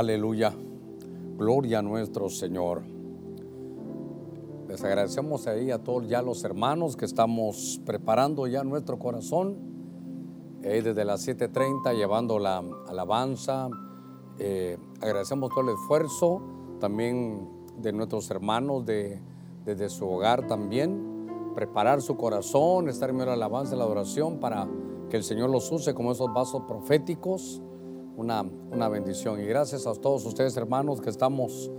Aleluya. Gloria a nuestro Señor. Les agradecemos ahí a todos ya los hermanos que estamos preparando ya nuestro corazón. Eh, desde las 7.30 llevando la alabanza. Eh, agradecemos todo el esfuerzo también de nuestros hermanos de, desde su hogar también. Preparar su corazón, estar en la alabanza la adoración para que el Señor los use como esos vasos proféticos una, una bendición. Y gracias a todos ustedes, hermanos, que estamos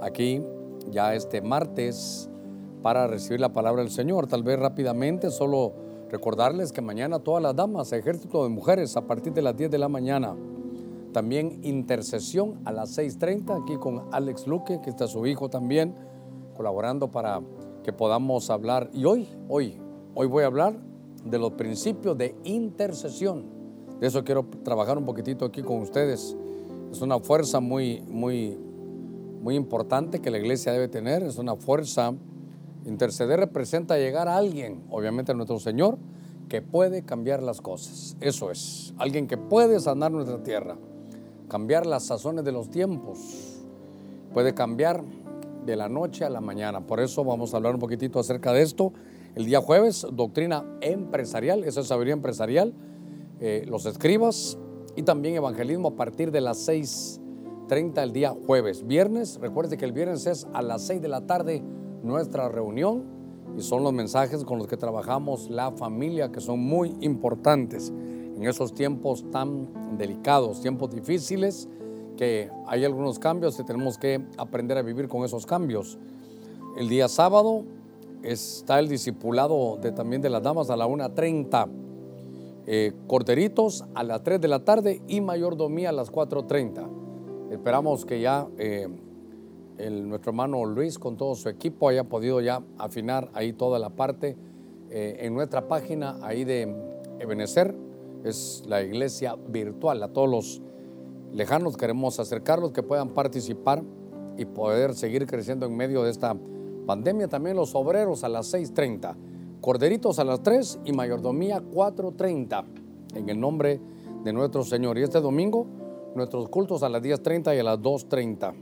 aquí ya este martes para recibir la palabra del Señor. Tal vez rápidamente, solo recordarles que mañana todas las damas, ejército de mujeres, a partir de las 10 de la mañana. También intercesión a las 6.30 aquí con Alex Luque, que está su hijo también, colaborando para que podamos hablar. Y hoy, hoy, hoy voy a hablar de los principios de intercesión. De eso quiero trabajar un poquitito aquí con ustedes. Es una fuerza muy, muy, muy importante que la iglesia debe tener. Es una fuerza. Interceder representa llegar a alguien, obviamente a nuestro Señor, que puede cambiar las cosas. Eso es. Alguien que puede sanar nuestra tierra, cambiar las sazones de los tiempos. Puede cambiar de la noche a la mañana. Por eso vamos a hablar un poquitito acerca de esto. El día jueves, doctrina empresarial, esa es sabiduría empresarial eh, los escribas y también evangelismo a partir de las 6.30 el día jueves. Viernes, recuerde que el viernes es a las 6 de la tarde nuestra reunión y son los mensajes con los que trabajamos la familia que son muy importantes en esos tiempos tan delicados, tiempos difíciles, que hay algunos cambios y tenemos que aprender a vivir con esos cambios. El día sábado está el discipulado también de las damas a la 1.30 eh, corderitos a las 3 de la tarde y mayordomía a las 4.30. Esperamos que ya eh, nuestro hermano Luis con todo su equipo haya podido ya afinar ahí toda la parte. Eh, en nuestra página ahí de Ebenecer es la iglesia virtual. A todos los lejanos queremos acercarlos que puedan participar y poder seguir creciendo en medio de esta pandemia. También los obreros a las 6.30 Corderitos a las 3 y mayordomía 4.30 en el nombre de nuestro Señor. Y este domingo nuestros cultos a las 10.30 y a las 2.30.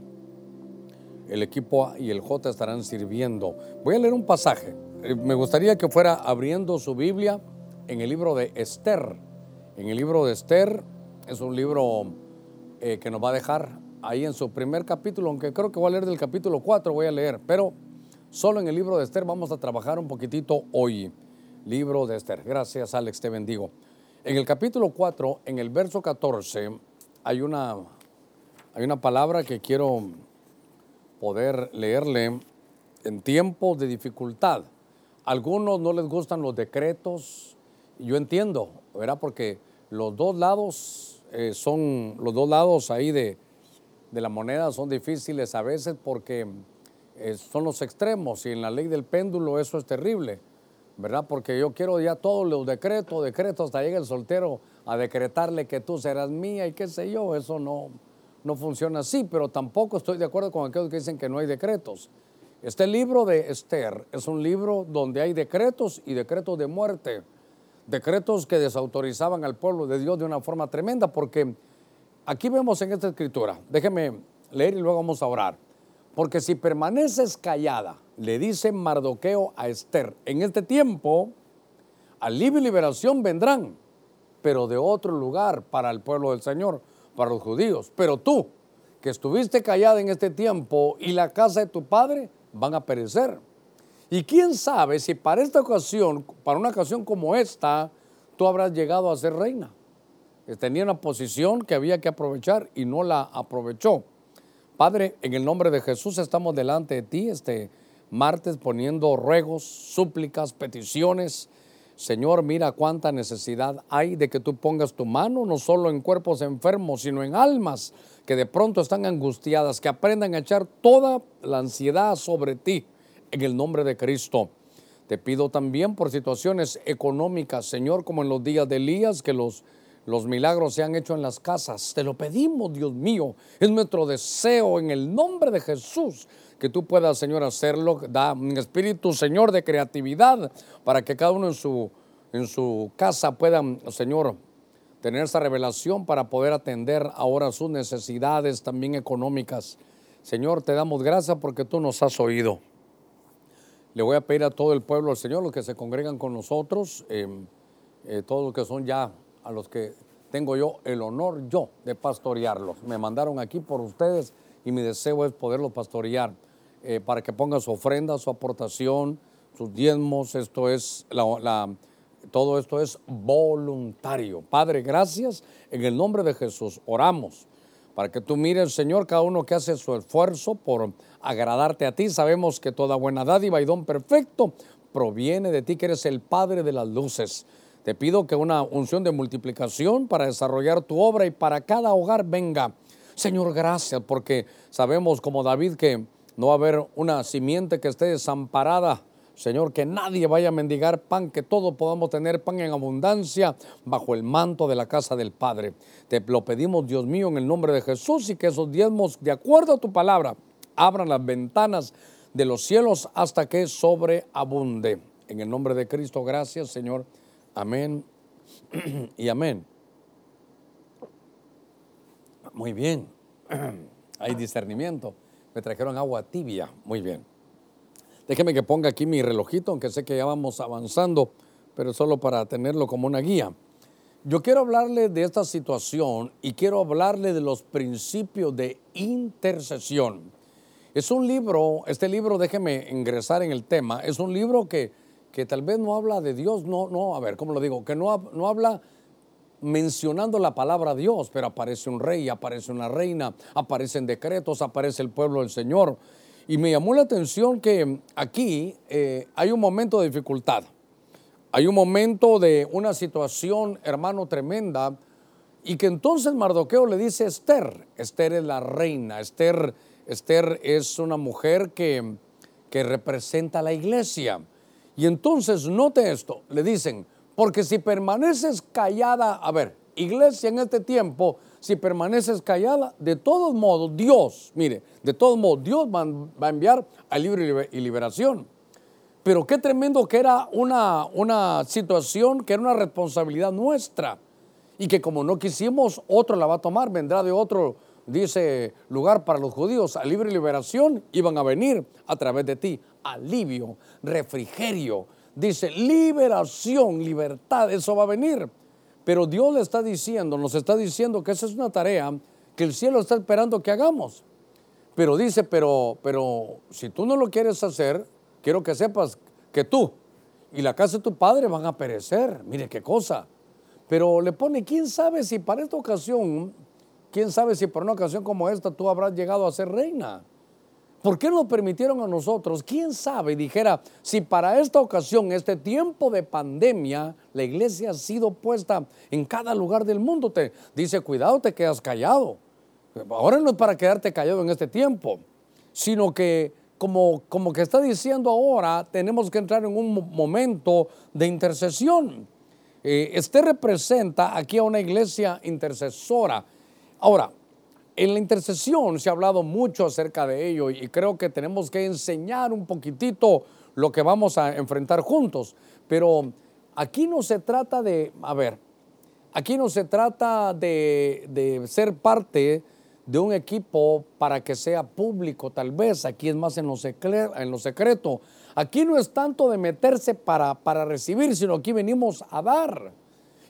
El equipo y el J estarán sirviendo. Voy a leer un pasaje. Eh, me gustaría que fuera abriendo su Biblia en el libro de Esther. En el libro de Esther es un libro eh, que nos va a dejar ahí en su primer capítulo, aunque creo que voy a leer del capítulo 4, voy a leer, pero Solo en el libro de Esther vamos a trabajar un poquitito hoy. Libro de Esther. Gracias, Alex, te bendigo. En el capítulo 4, en el verso 14, hay una, hay una palabra que quiero poder leerle en tiempos de dificultad. algunos no les gustan los decretos, yo entiendo, ¿verdad? Porque los dos lados eh, son, los dos lados ahí de, de la moneda son difíciles a veces porque son los extremos y en la ley del péndulo eso es terrible, ¿verdad? Porque yo quiero ya todos los decretos, decretos, hasta llega el soltero a decretarle que tú serás mía y qué sé yo, eso no, no funciona así, pero tampoco estoy de acuerdo con aquellos que dicen que no hay decretos. Este libro de Esther es un libro donde hay decretos y decretos de muerte, decretos que desautorizaban al pueblo de Dios de una forma tremenda, porque aquí vemos en esta escritura, déjeme leer y luego vamos a orar. Porque si permaneces callada, le dice Mardoqueo a Esther, en este tiempo alivio y liberación vendrán, pero de otro lugar para el pueblo del Señor, para los judíos. Pero tú, que estuviste callada en este tiempo y la casa de tu padre, van a perecer. Y quién sabe si para esta ocasión, para una ocasión como esta, tú habrás llegado a ser reina. Tenía una posición que había que aprovechar y no la aprovechó. Padre, en el nombre de Jesús estamos delante de ti este martes poniendo ruegos, súplicas, peticiones. Señor, mira cuánta necesidad hay de que tú pongas tu mano no solo en cuerpos enfermos, sino en almas que de pronto están angustiadas, que aprendan a echar toda la ansiedad sobre ti en el nombre de Cristo. Te pido también por situaciones económicas, Señor, como en los días de Elías, que los los milagros se han hecho en las casas. Te lo pedimos, Dios mío. Es nuestro deseo en el nombre de Jesús que tú puedas, Señor, hacerlo. Da un espíritu, Señor, de creatividad para que cada uno en su, en su casa pueda, Señor, tener esa revelación para poder atender ahora sus necesidades también económicas. Señor, te damos gracias porque tú nos has oído. Le voy a pedir a todo el pueblo del Señor, los que se congregan con nosotros, em, eh, todos los que son ya a los que tengo yo el honor yo de pastorearlos. Me mandaron aquí por ustedes y mi deseo es poderlos pastorear eh, para que pongan su ofrenda, su aportación, sus diezmos. Esto es la, todo esto es voluntario. Padre, gracias. En el nombre de Jesús oramos para que tú mires, Señor, cada uno que hace su esfuerzo por agradarte a ti. Sabemos que toda buena dádiva y don perfecto proviene de ti, que eres el Padre de las luces. Te pido que una unción de multiplicación para desarrollar tu obra y para cada hogar venga. Señor, gracias, porque sabemos como David que no va a haber una simiente que esté desamparada Señor, que nadie vaya a mendigar pan, que todos podamos tener pan en abundancia bajo el manto de la casa del Padre. Te lo pedimos, Dios mío, en el nombre de Jesús y que esos diezmos, de acuerdo a tu palabra, abran las ventanas de los cielos hasta que sobreabunde. En el nombre de Cristo, gracias, Señor. Amén y amén. Muy bien. Hay discernimiento. Me trajeron agua tibia. Muy bien. Déjeme que ponga aquí mi relojito, aunque sé que ya vamos avanzando, pero solo para tenerlo como una guía. Yo quiero hablarle de esta situación y quiero hablarle de los principios de intercesión. Es un libro, este libro, déjeme ingresar en el tema, es un libro que, que tal vez no habla de Dios, no, no, a ver, ¿cómo lo digo? Que no, no habla mencionando la palabra Dios, pero aparece un rey, aparece una reina, aparecen decretos, aparece el pueblo del Señor. Y me llamó la atención que aquí eh, hay un momento de dificultad. Hay un momento de una situación, hermano, tremenda. Y que entonces Mardoqueo le dice a Esther, Esther es la reina, Esther, Esther es una mujer que, que representa a la iglesia. Y entonces note esto, le dicen, porque si permaneces callada, a ver, iglesia en este tiempo, si permaneces callada, de todos modos, Dios, mire, de todos modos, Dios va, a enviar al libre y liberación. Pero qué tremendo que era una, una situación, que era una responsabilidad nuestra. Y que como no quisimos, otro la va a tomar, vendrá de otro, dice, lugar para los judíos, a libre liberación, iban a venir a través de ti, alivio, refrigerio. Dice, liberación, libertad, eso va a venir. Pero Dios le está diciendo, nos está diciendo que esa es una tarea que el cielo está esperando que hagamos. Pero dice, pero, pero si tú no lo quieres hacer, quiero que sepas que tú y la casa de tu padre van a perecer. Mire qué cosa. Pero le pone, ¿quién sabe si para esta ocasión, quién sabe si para una ocasión como esta tú habrás llegado a ser reina? ¿Por qué no permitieron a nosotros? ¿Quién sabe? Dijera, si para esta ocasión, este tiempo de pandemia, la iglesia ha sido puesta en cada lugar del mundo, te dice, cuidado, te quedas callado. Ahora no es para quedarte callado en este tiempo, sino que como, como que está diciendo ahora, tenemos que entrar en un momento de intercesión. Eh, este representa aquí a una iglesia intercesora. Ahora, en la intercesión se ha hablado mucho acerca de ello y creo que tenemos que enseñar un poquitito lo que vamos a enfrentar juntos. Pero aquí no se trata de, a ver, aquí no se trata de, ser parte de un equipo para que sea público, tal vez, aquí es más en lo, en lo secreto. Aquí no es tanto de meterse para, para recibir, sino aquí venimos a dar.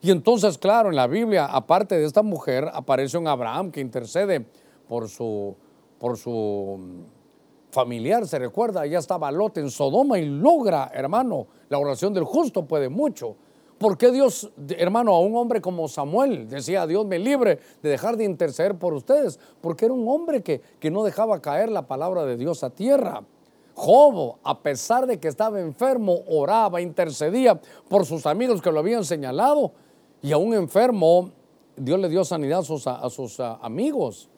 Y entonces, claro, en la Biblia, aparte de esta mujer, aparece un Abraham que intercede por su, por su mm, familiar, se recuerda, allá estaba Lot en Sodoma y logra, hermano, la oración del justo puede mucho. ¿Por qué Dios, hermano, a un hombre como Samuel decía, Dios me libre de dejar de interceder por ustedes? Porque era un hombre que, que no dejaba caer la palabra de Dios a tierra. Job, a pesar de que estaba enfermo, oraba, intercedía por sus amigos que lo habían señalado y a un enfermo, Dios le dio sanidad a sus, amigos.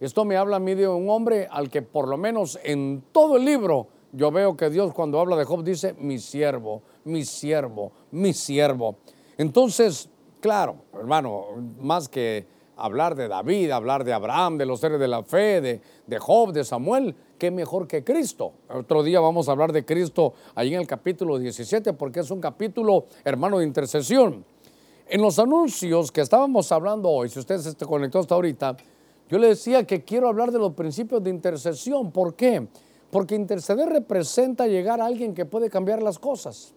Esto me habla a mí de un hombre al que por lo menos en todo el libro yo veo que Dios cuando habla de Job dice, mi siervo, mi siervo, mi siervo. Entonces, claro, hermano, más que hablar de David, hablar de Abraham, de los seres de la fe, de, de Job, de Samuel, qué mejor que Cristo. Otro día vamos a hablar de Cristo ahí en el capítulo 17 porque es un capítulo, hermano, de intercesión. En los anuncios que estábamos hablando hoy, si usted se conectó hasta ahorita, yo le decía que quiero hablar de los principios de intercesión. ¿Por qué? Porque interceder representa llegar a alguien que puede cambiar las cosas.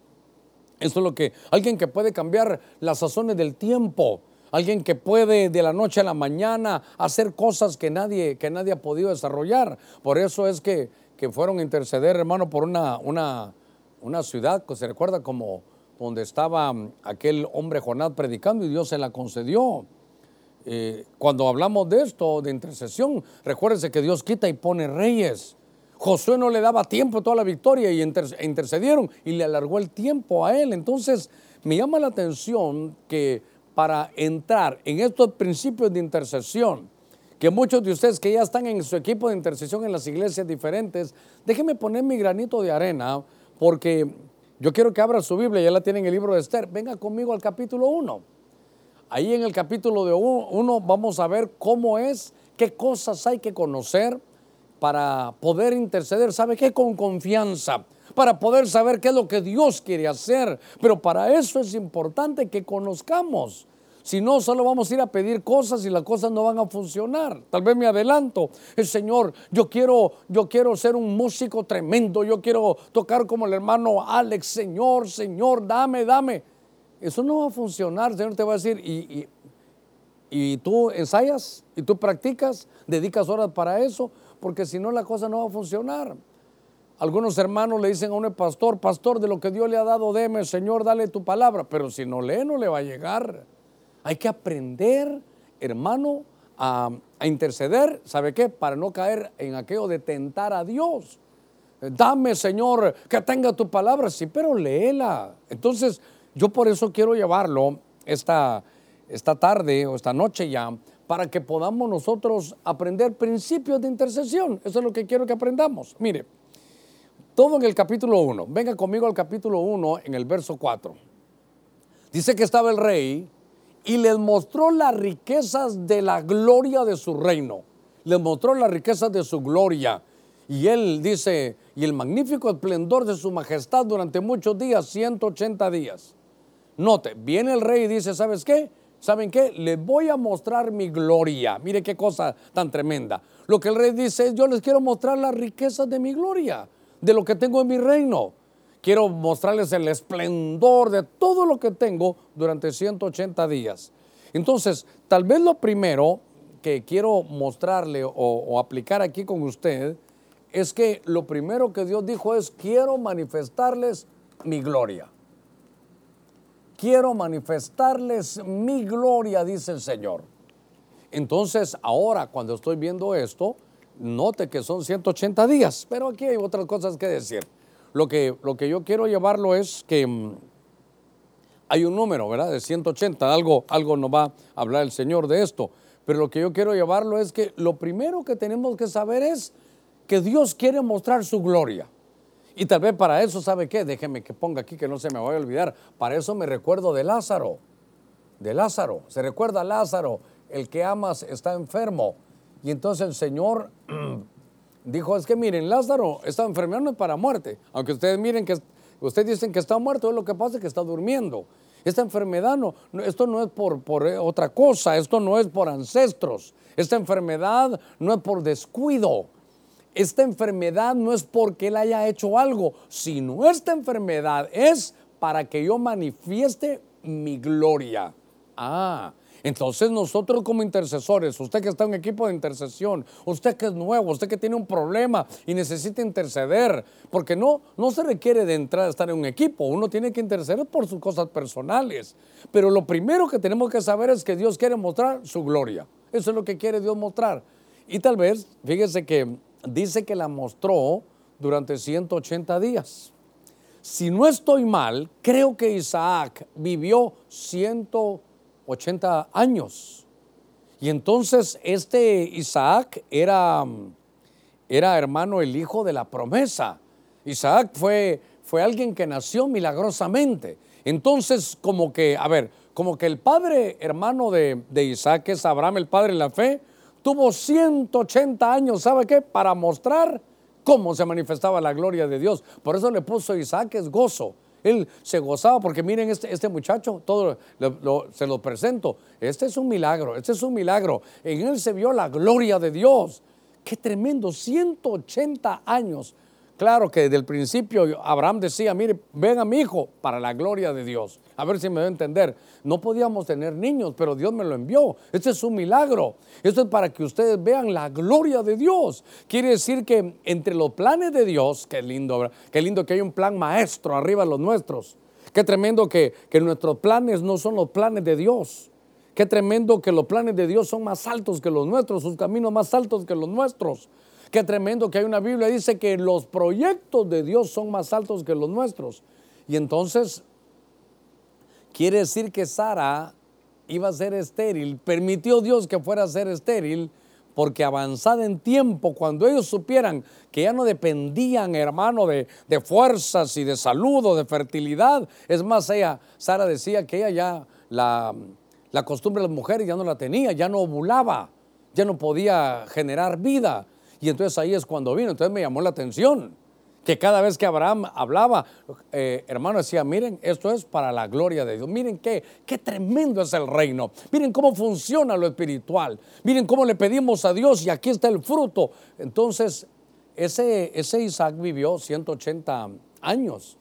Eso es lo que, alguien que puede cambiar las sazones del tiempo, alguien que puede de la noche a la mañana hacer cosas que nadie, que nadie ha podido desarrollar. Por eso es que, que fueron a interceder, hermano, por una, una, una ciudad que se recuerda como donde estaba aquel hombre Jonás predicando y Dios se la concedió. Eh, cuando hablamos de esto, de intercesión, recuérdense que Dios quita y pone reyes. Josué no le daba tiempo toda la victoria y intercedieron y le alargó el tiempo a él. Entonces, me llama la atención que para entrar en estos principios de intercesión, que muchos de ustedes que ya están en su equipo de intercesión en las iglesias diferentes, déjenme poner mi granito de arena, porque yo quiero que abra su Biblia, ya la tienen en el libro de Esther. Venga conmigo al capítulo 1. Ahí en el capítulo de 1 vamos a ver cómo es, qué cosas hay que conocer para poder interceder, ¿sabe qué? Con confianza, para poder saber qué es lo que Dios quiere hacer. Pero para eso es importante que conozcamos. Si no, solo vamos a ir a pedir cosas y las cosas no van a funcionar. Tal vez me adelanto. El Señor, yo quiero, yo quiero ser un músico tremendo. Yo quiero tocar como el hermano Alex. Señor, Señor, dame, dame. Eso no va a funcionar. El Señor te va a decir, y, y tú ensayas y tú practicas, dedicas horas para eso porque si no la cosa no va a funcionar. Algunos hermanos le dicen a un pastor, pastor, de lo que Dios le ha dado, deme, Señor, dale tu palabra. Pero si no lee, no le va a llegar. Hay que aprender, hermano, a, interceder, ¿sabe qué? Para no caer en aquello de tentar a Dios. Dame, Señor, que tenga tu palabra. Sí, pero léela. Entonces, yo por eso quiero llevarlo esta, esta tarde o esta noche ya para que podamos nosotros aprender principios de intercesión. Eso es lo que quiero que aprendamos. Mire, todo en el capítulo 1. Venga conmigo al capítulo 1 en el verso 4. Dice que estaba el rey y les mostró las riquezas de la gloria de su reino. Les mostró las riquezas de su gloria. Y él dice, y el magnífico esplendor de su majestad durante muchos días, 180 días. Note, viene el rey y dice, ¿sabes qué? ¿saben qué? Les voy a mostrar mi gloria. Mire qué cosa tan tremenda. Lo que el rey dice es, yo les quiero mostrar las riquezas de mi gloria, de lo que tengo en mi reino. Quiero mostrarles el esplendor de todo lo que tengo durante 180 días. Entonces, tal vez lo primero que quiero mostrarle o, o aplicar aquí con usted es que lo primero que Dios dijo es, quiero manifestarles mi gloria quiero manifestarles mi gloria, dice el Señor. Entonces, ahora cuando estoy viendo esto, note que son 180 días, pero aquí hay otras cosas que decir. Lo que, lo que yo quiero llevarlo es que mm, hay un número, ¿verdad? De 180, algo, algo nos va a hablar el Señor de esto. Pero lo que yo quiero llevarlo es que lo primero que tenemos que saber es que Dios quiere mostrar su gloria. Y tal vez para eso, ¿sabe qué? Déjeme que ponga aquí que no se me vaya a olvidar. Para eso me recuerdo de Lázaro. De Lázaro. Se recuerda a Lázaro, el que amas está enfermo. Y entonces el Señor dijo, es que miren, Lázaro está enfermo, no es para muerte. Aunque ustedes miren que, ustedes dicen que está muerto, es lo que pasa es que está durmiendo. Esta enfermedad no, esto no es por, por otra cosa, esto no es por ancestros. Esta enfermedad no es por descuido esta enfermedad no es porque él haya hecho algo, sino esta enfermedad es para que yo manifieste mi gloria. Ah, entonces nosotros como intercesores, usted que está en un equipo de intercesión, usted que es nuevo, usted que tiene un problema y necesita interceder, porque no, no se requiere de entrar a estar en un equipo, uno tiene que interceder por sus cosas personales. Pero lo primero que tenemos que saber es que Dios quiere mostrar su gloria. Eso es lo que quiere Dios mostrar. Y tal vez, fíjese que dice que la mostró durante 180 días. Si no estoy mal, creo que Isaac vivió 180 años. Y entonces este Isaac era, era hermano, el hijo de la promesa. Isaac fue, fue alguien que nació milagrosamente. Entonces, como que, a ver, como que el padre hermano de, de Isaac es Abraham, el padre de la fe, tuvo 180 años, ¿sabe qué? Para mostrar cómo se manifestaba la gloria de Dios. Por eso le puso Isaac es gozo. Él se gozaba porque miren este, este muchacho, todo se lo presento. Este es un milagro, este es un milagro. En él se vio la gloria de Dios. Qué tremendo, 180 años. Claro que desde el principio Abraham decía, mire, ven a mi hijo para la gloria de Dios. A ver si me va a entender. No podíamos tener niños, pero Dios me lo envió. Este es un milagro. Esto es para que ustedes vean la gloria de Dios. Quiere decir que entre los planes de Dios, qué lindo, qué lindo que hay un plan maestro arriba de los nuestros. Qué tremendo que, que nuestros planes no son los planes de Dios. Qué tremendo que los planes de Dios son más altos que los nuestros, sus caminos más altos que los nuestros. Qué tremendo que hay una Biblia dice que los proyectos de Dios son más altos que los nuestros. Y entonces quiere decir que Sara iba a ser estéril. Permitió Dios que fuera a ser estéril porque avanzada en tiempo, cuando ellos supieran que ya no dependían, hermano, de, de, fuerzas y de salud o de fertilidad, es más, ella, Sara decía que ella ya la, la costumbre de las mujeres ya no la tenía, ya no ovulaba, ya no podía generar vida. Y entonces ahí es cuando vino, entonces me llamó la atención que cada vez que Abraham hablaba, eh, hermano decía, miren, esto es para la gloria de Dios. Miren qué, qué tremendo es el reino. Miren cómo funciona lo espiritual. Miren cómo le pedimos a Dios y aquí está el fruto. Entonces, ese, ese Isaac vivió 180 años.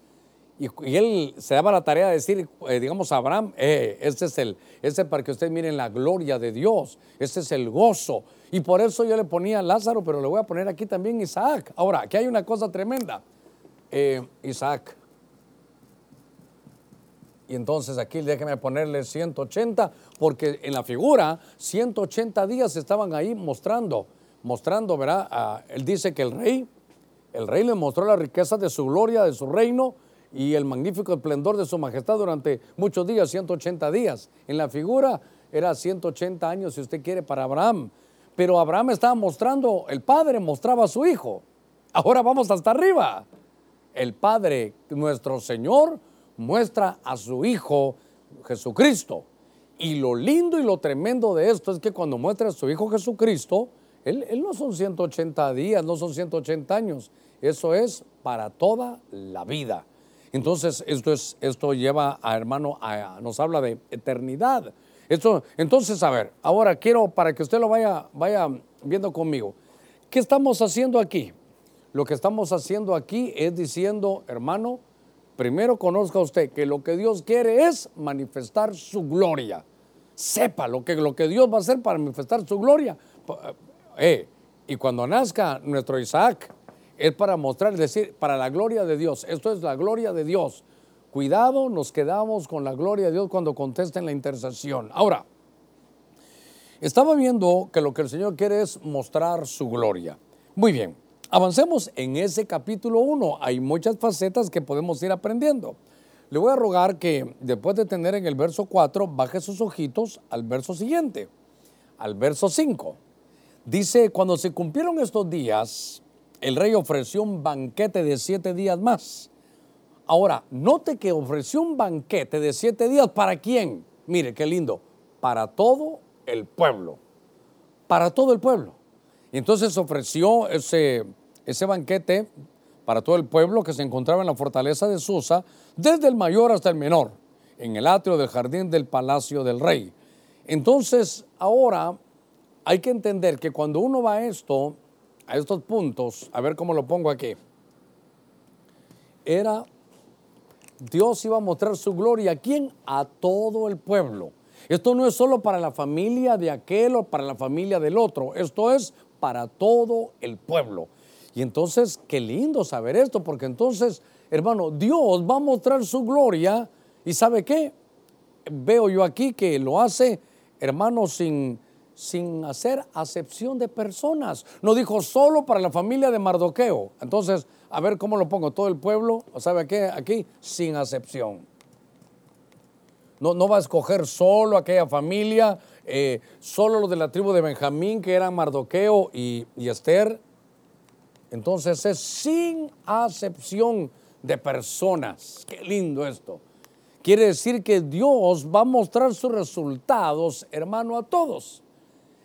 Y, él se daba la tarea de decir, eh, digamos, a Abraham, eh, este es el, este para que ustedes miren la gloria de Dios, este es el gozo. Y por eso yo le ponía Lázaro, pero le voy a poner aquí también Isaac. Ahora, aquí hay una cosa tremenda. Eh, Isaac. Y entonces aquí déjeme ponerle 180, porque en la figura 180 días estaban ahí mostrando, mostrando, ¿verdad? Ah, él dice que el rey, el rey le mostró la riqueza de su gloria, de su reino, y el magnífico esplendor de su majestad durante muchos días, 180 días. En la figura era 180 años, si usted quiere, para Abraham. Pero Abraham estaba mostrando, el padre mostraba a su hijo. Ahora vamos hasta arriba. El padre, nuestro Señor, muestra a su hijo Jesucristo. Y lo lindo y lo tremendo de esto es que cuando muestra a su hijo Jesucristo, él, no son 180 días, no son 180 años. Eso es para toda la vida. Entonces, esto, es, esto lleva a hermano, nos habla de eternidad. Entonces, a ver, ahora quiero para que usted lo vaya, vaya viendo conmigo. ¿Qué estamos haciendo aquí? Lo que estamos haciendo aquí es diciendo, hermano, primero conozca usted que lo que Dios quiere es manifestar su gloria. Sepa lo que, lo que Dios va a hacer para manifestar su gloria. Eh, y cuando nazca nuestro Isaac, es para mostrar, es decir, para la gloria de Dios. Esto es la gloria de Dios. Cuidado, nos quedamos con la gloria de Dios cuando contesten la intercesión. Ahora, estaba viendo que lo que el Señor quiere es mostrar su gloria. Muy bien, avancemos en ese capítulo 1. Hay muchas facetas que podemos ir aprendiendo. Le voy a rogar que después de tener en el verso 4, baje sus ojitos al verso siguiente, al verso 5. Dice, cuando se cumplieron estos días, el rey ofreció un banquete de siete días más. Ahora, note que ofreció un banquete de siete días para quién. Mire, qué lindo. Para todo el pueblo. Para todo el pueblo. Entonces ofreció ese, ese banquete para todo el pueblo que se encontraba en la fortaleza de Susa, desde el mayor hasta el menor, en el atrio del jardín del palacio del rey. Entonces, ahora hay que entender que cuando uno va a esto, a estos puntos, a ver cómo lo pongo aquí, era Dios iba a mostrar su gloria a quién? A todo el pueblo. Esto no es solo para la familia de aquel o para la familia del otro, esto es para todo el pueblo. Y entonces, qué lindo saber esto, porque entonces, hermano, Dios va a mostrar su gloria y ¿sabe qué? Veo yo aquí que lo hace, hermano, sin, sin hacer acepción de personas. No dijo solo para la familia de Mardoqueo. Entonces, a ver cómo lo pongo. Todo el pueblo, ¿sabe qué? Aquí, sin acepción. No, va a escoger solo aquella familia, eh, solo los de la tribu de Benjamín, que eran Mardoqueo y, y Esther. Entonces es sin acepción de personas. Qué lindo esto. Quiere decir que Dios va a mostrar sus resultados, hermano, a todos.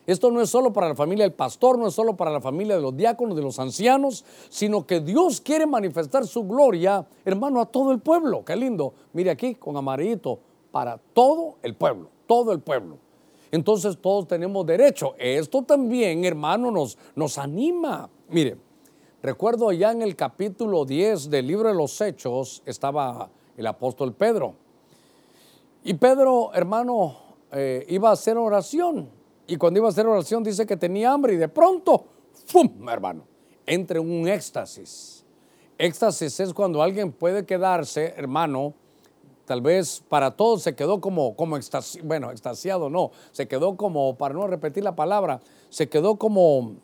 Esto no es solo para la familia del pastor, no es solo para la familia de los diáconos, de los ancianos, sino que Dios quiere manifestar su gloria, hermano, a todo el pueblo. Qué lindo. Mire aquí con amarillito, para todo el pueblo, todo el pueblo. Entonces todos tenemos derecho. Esto también, hermano, nos, nos anima. Mire, recuerdo ya en el capítulo 10 del libro de los Hechos estaba el apóstol Pedro. Y Pedro, hermano, eh, iba a hacer oración y cuando iba a hacer oración dice que tenía hambre y de pronto, ¡fum! hermano, entre un éxtasis. Éxtasis es cuando alguien puede quedarse, hermano, tal vez para todos se quedó como, como bueno, extasiado no, se quedó como, para no repetir la palabra, se quedó como,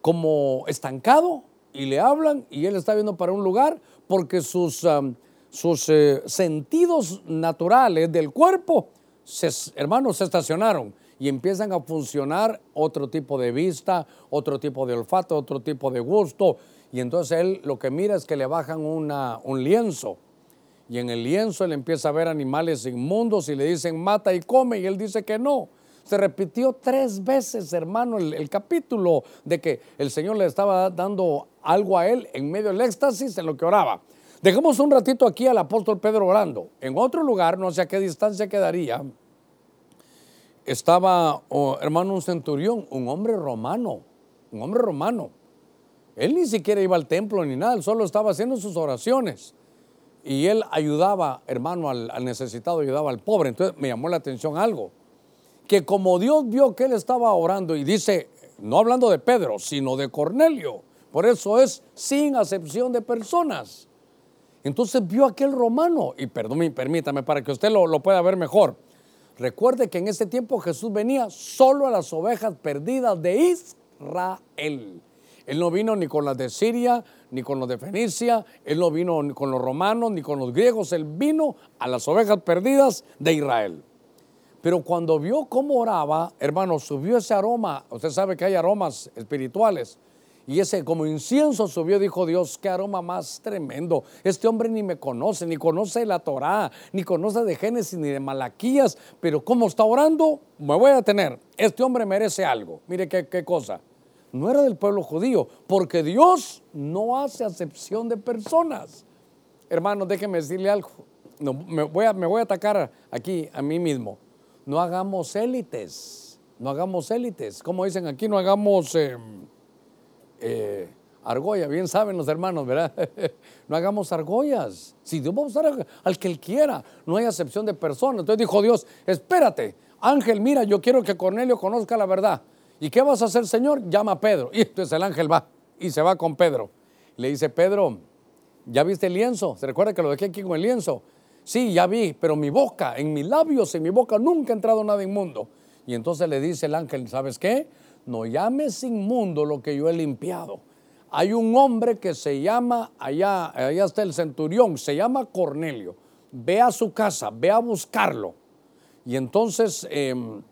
como estancado y le hablan y él está viendo para un lugar porque sus, um, sus eh, sentidos naturales del cuerpo, se, se estacionaron y empiezan a funcionar otro tipo de vista, otro tipo de olfato, otro tipo de gusto. Y entonces él lo que mira es que le bajan una, un lienzo. Y en el lienzo él empieza a ver animales inmundos y le dicen mata y come y él dice que no. Se repitió tres veces, hermano, el, el, capítulo de que el Señor le estaba dando algo a él en medio del éxtasis en lo que oraba. Dejemos un ratito aquí al apóstol Pedro orando. En otro lugar, no sé a qué distancia quedaría, estaba, oh, hermano, un centurión, un hombre romano, un hombre romano. Él ni siquiera iba al templo ni nada, él solo estaba haciendo sus oraciones. Y él ayudaba, hermano, al, necesitado, ayudaba al pobre. Entonces me llamó la atención algo, que como Dios vio que él estaba orando y dice, no hablando de Pedro, sino de Cornelio, por eso es sin acepción de personas. Entonces vio aquel romano, y perdón, permítame, para que usted lo, lo pueda ver mejor Recuerde que en ese tiempo Jesús venía solo a las ovejas perdidas de Israel. Él no vino ni con las de Siria, ni con los de Fenicia, él no vino ni con los romanos, ni con los griegos, él vino a las ovejas perdidas de Israel. Pero cuando vio cómo oraba, hermano, subió ese aroma, usted sabe que hay aromas espirituales, y ese como incienso subió, dijo Dios, qué aroma más tremendo. Este hombre ni me conoce, ni conoce la Torá, ni conoce de Génesis, ni de Malaquías, pero como está orando, me voy a tener. Este hombre merece algo. Mire qué, qué cosa. No era del pueblo judío, porque Dios no hace acepción de personas. Hermano, déjeme decirle algo. No, me, voy a, me voy a atacar aquí a mí mismo. No hagamos élites. No hagamos élites. Como dicen aquí, no hagamos... Eh, eh, argolla, bien saben los hermanos, ¿verdad? no hagamos argollas. Si Dios va a usar al que Él quiera, no hay acepción de personas. Entonces dijo Dios, espérate, ángel, mira, yo quiero que Cornelio conozca la verdad. ¿Y qué vas a hacer, Señor? Llama a Pedro. Y entonces el ángel va y se va con Pedro. Le dice, Pedro, ¿ya viste el lienzo? ¿Se recuerda que lo dejé aquí con el lienzo? Sí, ya vi, pero mi boca, en mis labios, en mi boca nunca ha entrado nada inmundo. Y entonces le dice el ángel, ¿sabes qué? No llames inmundo lo que yo he limpiado. Hay un hombre que se llama, allá, allá está el centurión, se llama Cornelio. Ve a su casa, ve a buscarlo. Y entonces, em,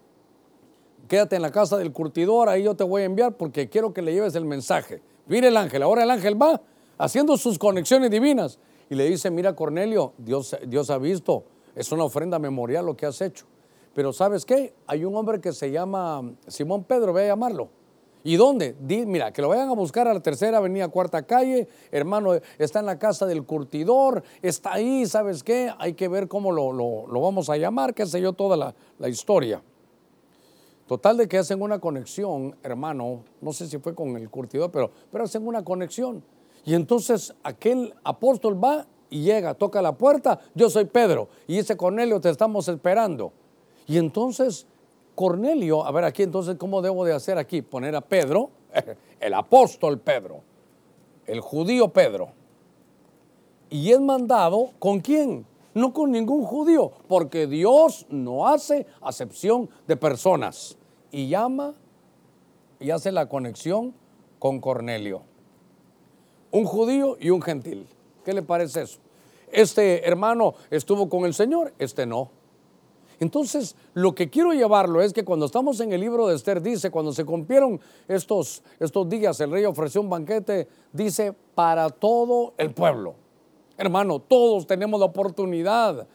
quédate en la casa del curtidor, ahí yo te voy a enviar porque quiero que le lleves el mensaje. Mire el ángel, ahora el ángel va haciendo sus conexiones divinas y le dice, mira Cornelio, Dios, Dios ha visto, es una ofrenda memorial lo que has hecho. Pero ¿sabes qué? Hay un hombre que se llama Simón Pedro, voy a llamarlo. ¿Y dónde? mira, que lo vayan a buscar a la tercera avenida, cuarta calle, hermano, está en la casa del curtidor, está ahí, ¿sabes qué? Hay que ver cómo lo, vamos a llamar, qué sé yo, toda la, historia. Total de que hacen una conexión, hermano, no sé si fue con el curtidor, pero, pero hacen una conexión. Y entonces aquel apóstol va y llega, toca la puerta, yo soy Pedro, y dice Cornelio, te estamos esperando. Y entonces Cornelio, a ver aquí entonces, ¿cómo debo de hacer aquí? Poner a Pedro, el apóstol Pedro, el judío Pedro. Y es mandado con quién? No con ningún judío, porque Dios no hace acepción de personas. Y llama y hace la conexión con Cornelio. Un judío y un gentil. ¿Qué le parece eso? Este hermano estuvo con el Señor, este no. Entonces, lo que quiero llevarlo es que cuando estamos en el libro de Esther, dice, cuando se cumplieron estos, estos días, el rey ofreció un banquete, dice, para todo el pueblo. Hermano, todos tenemos la oportunidad.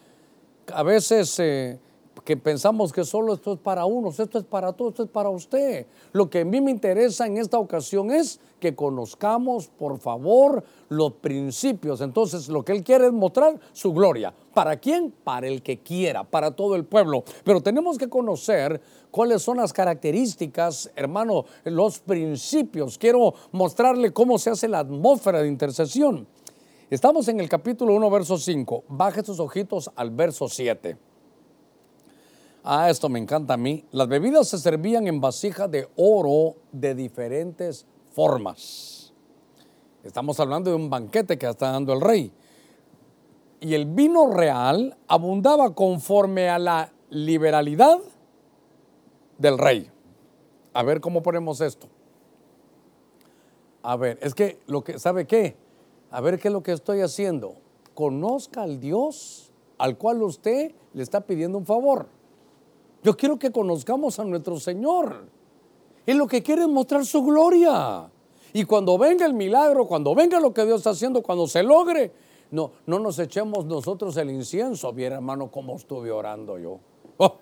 A veces eh, que pensamos que solo esto es para unos, esto es para todos, esto es para usted. Lo que a mí me interesa en esta ocasión es que conozcamos, por favor, los principios. Entonces, lo que Él quiere es mostrar su gloria. ¿Para quién? Para el que quiera, para todo el pueblo. Pero tenemos que conocer cuáles son las características, hermano, los principios. Quiero mostrarle cómo se hace la atmósfera de intercesión. Estamos en el capítulo 1, verso 5. Baje sus ojitos al verso 7. Ah, esto me encanta a mí. Las bebidas se servían en vasija de oro de diferentes formas. Estamos hablando de un banquete que está dando el rey. Y el vino real abundaba conforme a la liberalidad del rey. A ver cómo ponemos esto. A ver, es que lo que, ¿sabe qué? A ver qué es lo que estoy haciendo. Conozca al Dios al cual usted le está pidiendo un favor. Yo quiero que conozcamos a nuestro Señor. Él lo que quiere es mostrar su gloria. Y cuando venga el milagro, cuando venga lo que Dios está haciendo, cuando se logre, no, no nos echemos nosotros el incienso. Viera, hermano, cómo estuve orando yo. Oh,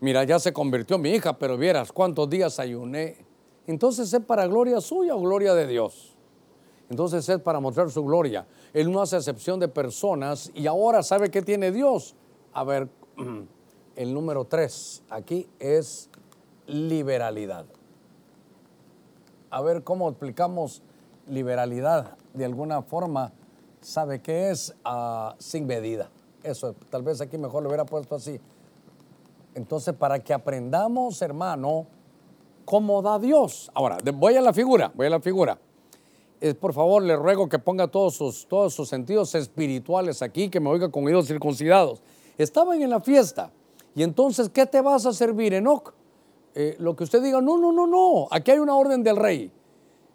mira, ya se convirtió mi hija, pero vieras cuántos días ayuné. Entonces es para gloria suya o gloria de Dios. Entonces es para mostrar su gloria. Él no hace excepción de personas y ahora sabe que tiene Dios. A ver, el número tres aquí es liberalidad. A ver cómo explicamos liberalidad. De alguna forma, sabe que es ah, sin medida. Eso, tal vez aquí mejor lo hubiera puesto así. Entonces, para que aprendamos, hermano, cómo da Dios. Ahora, voy a la figura, voy a la figura. Es, por favor, le ruego que ponga todos sus, todos sus sentidos espirituales aquí, que me oiga con oídos circuncidados. Estaban en la fiesta y entonces, ¿qué te vas a servir, Enoch? Eh, lo que usted diga, no, no, no, no, aquí hay una orden del rey.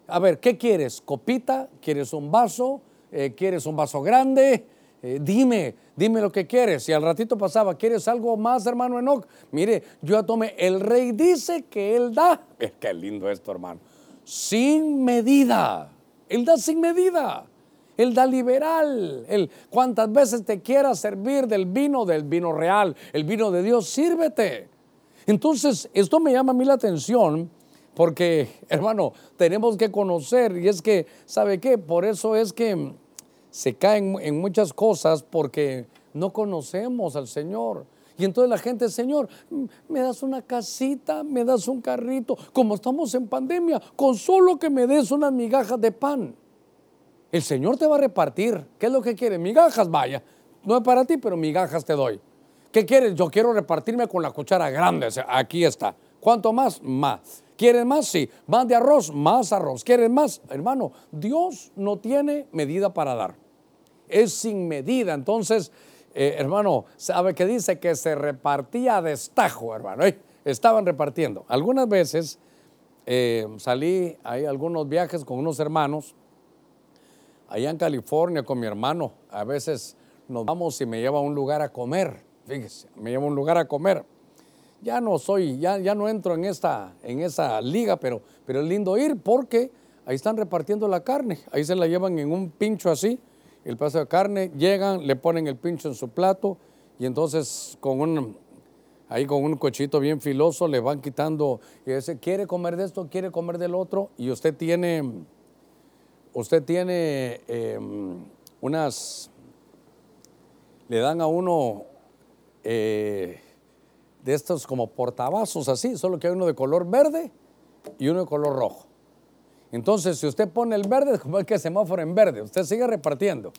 A ver, ¿qué quieres? ¿Copita? ¿Quieres un vaso? Eh, ¿Quieres un vaso grande? Eh, dime, dime lo que quieres. Y al ratito pasaba, ¿quieres algo más, hermano Enoch? Mire, yo ya tomé, el rey dice que él da. qué lindo esto, hermano. Sin medida. Él da sin medida. Él da liberal. Él, cuantas veces te quiera servir del vino, del vino real, el vino de Dios, sírvete. Entonces, esto me llama a mí la atención porque, hermano, tenemos que conocer y es que, ¿sabe qué? Por eso es que se caen en muchas cosas porque no conocemos al Señor. Y entonces la gente, Señor, me das una casita, me das un carrito, como estamos en pandemia, con solo que me des unas migajas de pan. El Señor te va a repartir. ¿Qué es lo que quiere? Migajas, vaya. No es para ti, pero migajas te doy. ¿Qué quieres? Yo quiero repartirme con la cuchara grande. Aquí está. ¿Cuánto más? Más. ¿Quieren más? Sí. ¿Más de arroz? Más arroz. ¿Quieren más? Hermano, Dios no tiene medida para dar. Es sin medida. Entonces, eh, hermano, ¿sabe qué dice? Que se repartía a destajo, hermano. estaban repartiendo. Algunas veces eh, salí, hay algunos viajes con unos hermanos allá en California con mi hermano, a veces nos vamos y me lleva a un lugar a comer, fíjese, me lleva a un lugar a comer. Ya no soy, ya, ya no entro en, esta, en esa liga, pero, pero es lindo ir porque ahí están repartiendo la carne, ahí se la llevan en un pincho así, el pedazo de carne, llegan, le ponen el pincho en su plato y entonces con un, ahí con un cochito bien filoso le van quitando y dice, quiere comer de esto, quiere comer del otro y usted tiene usted tiene em, unas, le dan a uno eh, de estos como portavasos así, solo que hay uno de color verde y uno de color rojo. Entonces, si usted pone el verde, como el semáforo en verde, usted sigue repartiendo.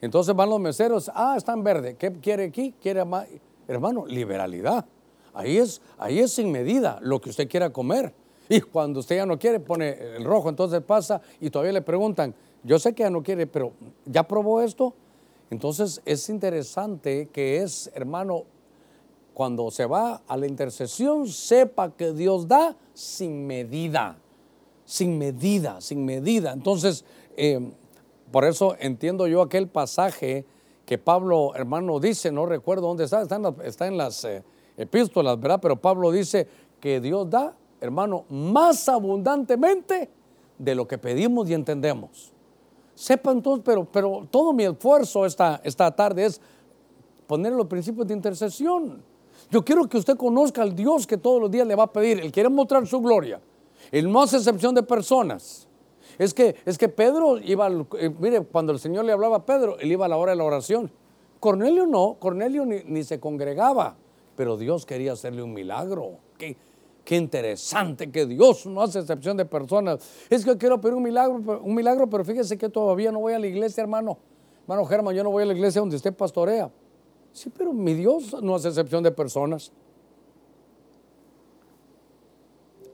Entonces van los meseros, ah, está en verde, ¿qué quiere aquí? ¿Quiere más? Hermano, liberalidad. Ahí es, ahí es sin medida lo que usted quiera comer. Y cuando usted ya no quiere, pone el rojo, entonces pasa y todavía le preguntan, yo sé que ya no quiere, pero ¿ya probó esto? Entonces es interesante que es, hermano, cuando se va a la intercesión, sepa que Dios da sin medida, sin medida, sin medida. Entonces, eh, por eso entiendo yo aquel pasaje que Pablo, hermano, dice, no recuerdo dónde está, está en las, eh, epístolas, ¿verdad? Pero Pablo dice que Dios da hermano, más abundantemente de lo que pedimos y entendemos. Sepa entonces, pero, pero todo mi esfuerzo esta, esta tarde es poner los principios de intercesión. Yo quiero que usted conozca al Dios que todos los días le va a pedir. Él quiere mostrar su gloria. Él no hace excepción de personas. Es que, es que Pedro iba, eh, mire, cuando el Señor le hablaba a Pedro, él iba a la hora de la oración. Cornelio no, Cornelio ni, se congregaba, pero Dios quería hacerle un milagro. Qué, qué interesante que Dios no hace excepción de personas. Es que quiero pedir un milagro, un milagro, pero fíjese que todavía no voy a la iglesia, hermano. Hermano Germán, yo no voy a la iglesia donde usted pastorea. Sí, pero mi Dios no hace excepción de personas.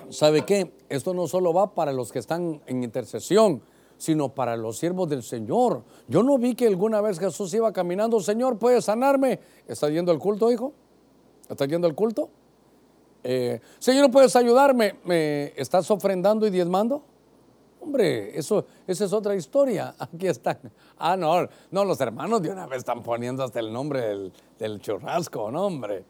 ¿Sabe qué? Esto no solo va para los que están en intercesión, sino para los siervos del Señor. Yo no vi que alguna vez Jesús iba caminando, Señor, ¿puede sanarme? ¿Está yendo al culto, hijo? ¿Está yendo al culto? Eh, Señor, ¿puedes ayudarme? ¿Me estás ofrendando y diezmando? Hombre, eso, esa es otra historia. Aquí están. Ah, no, no, los hermanos de una vez están poniendo hasta el nombre del, del churrasco, no, hombre.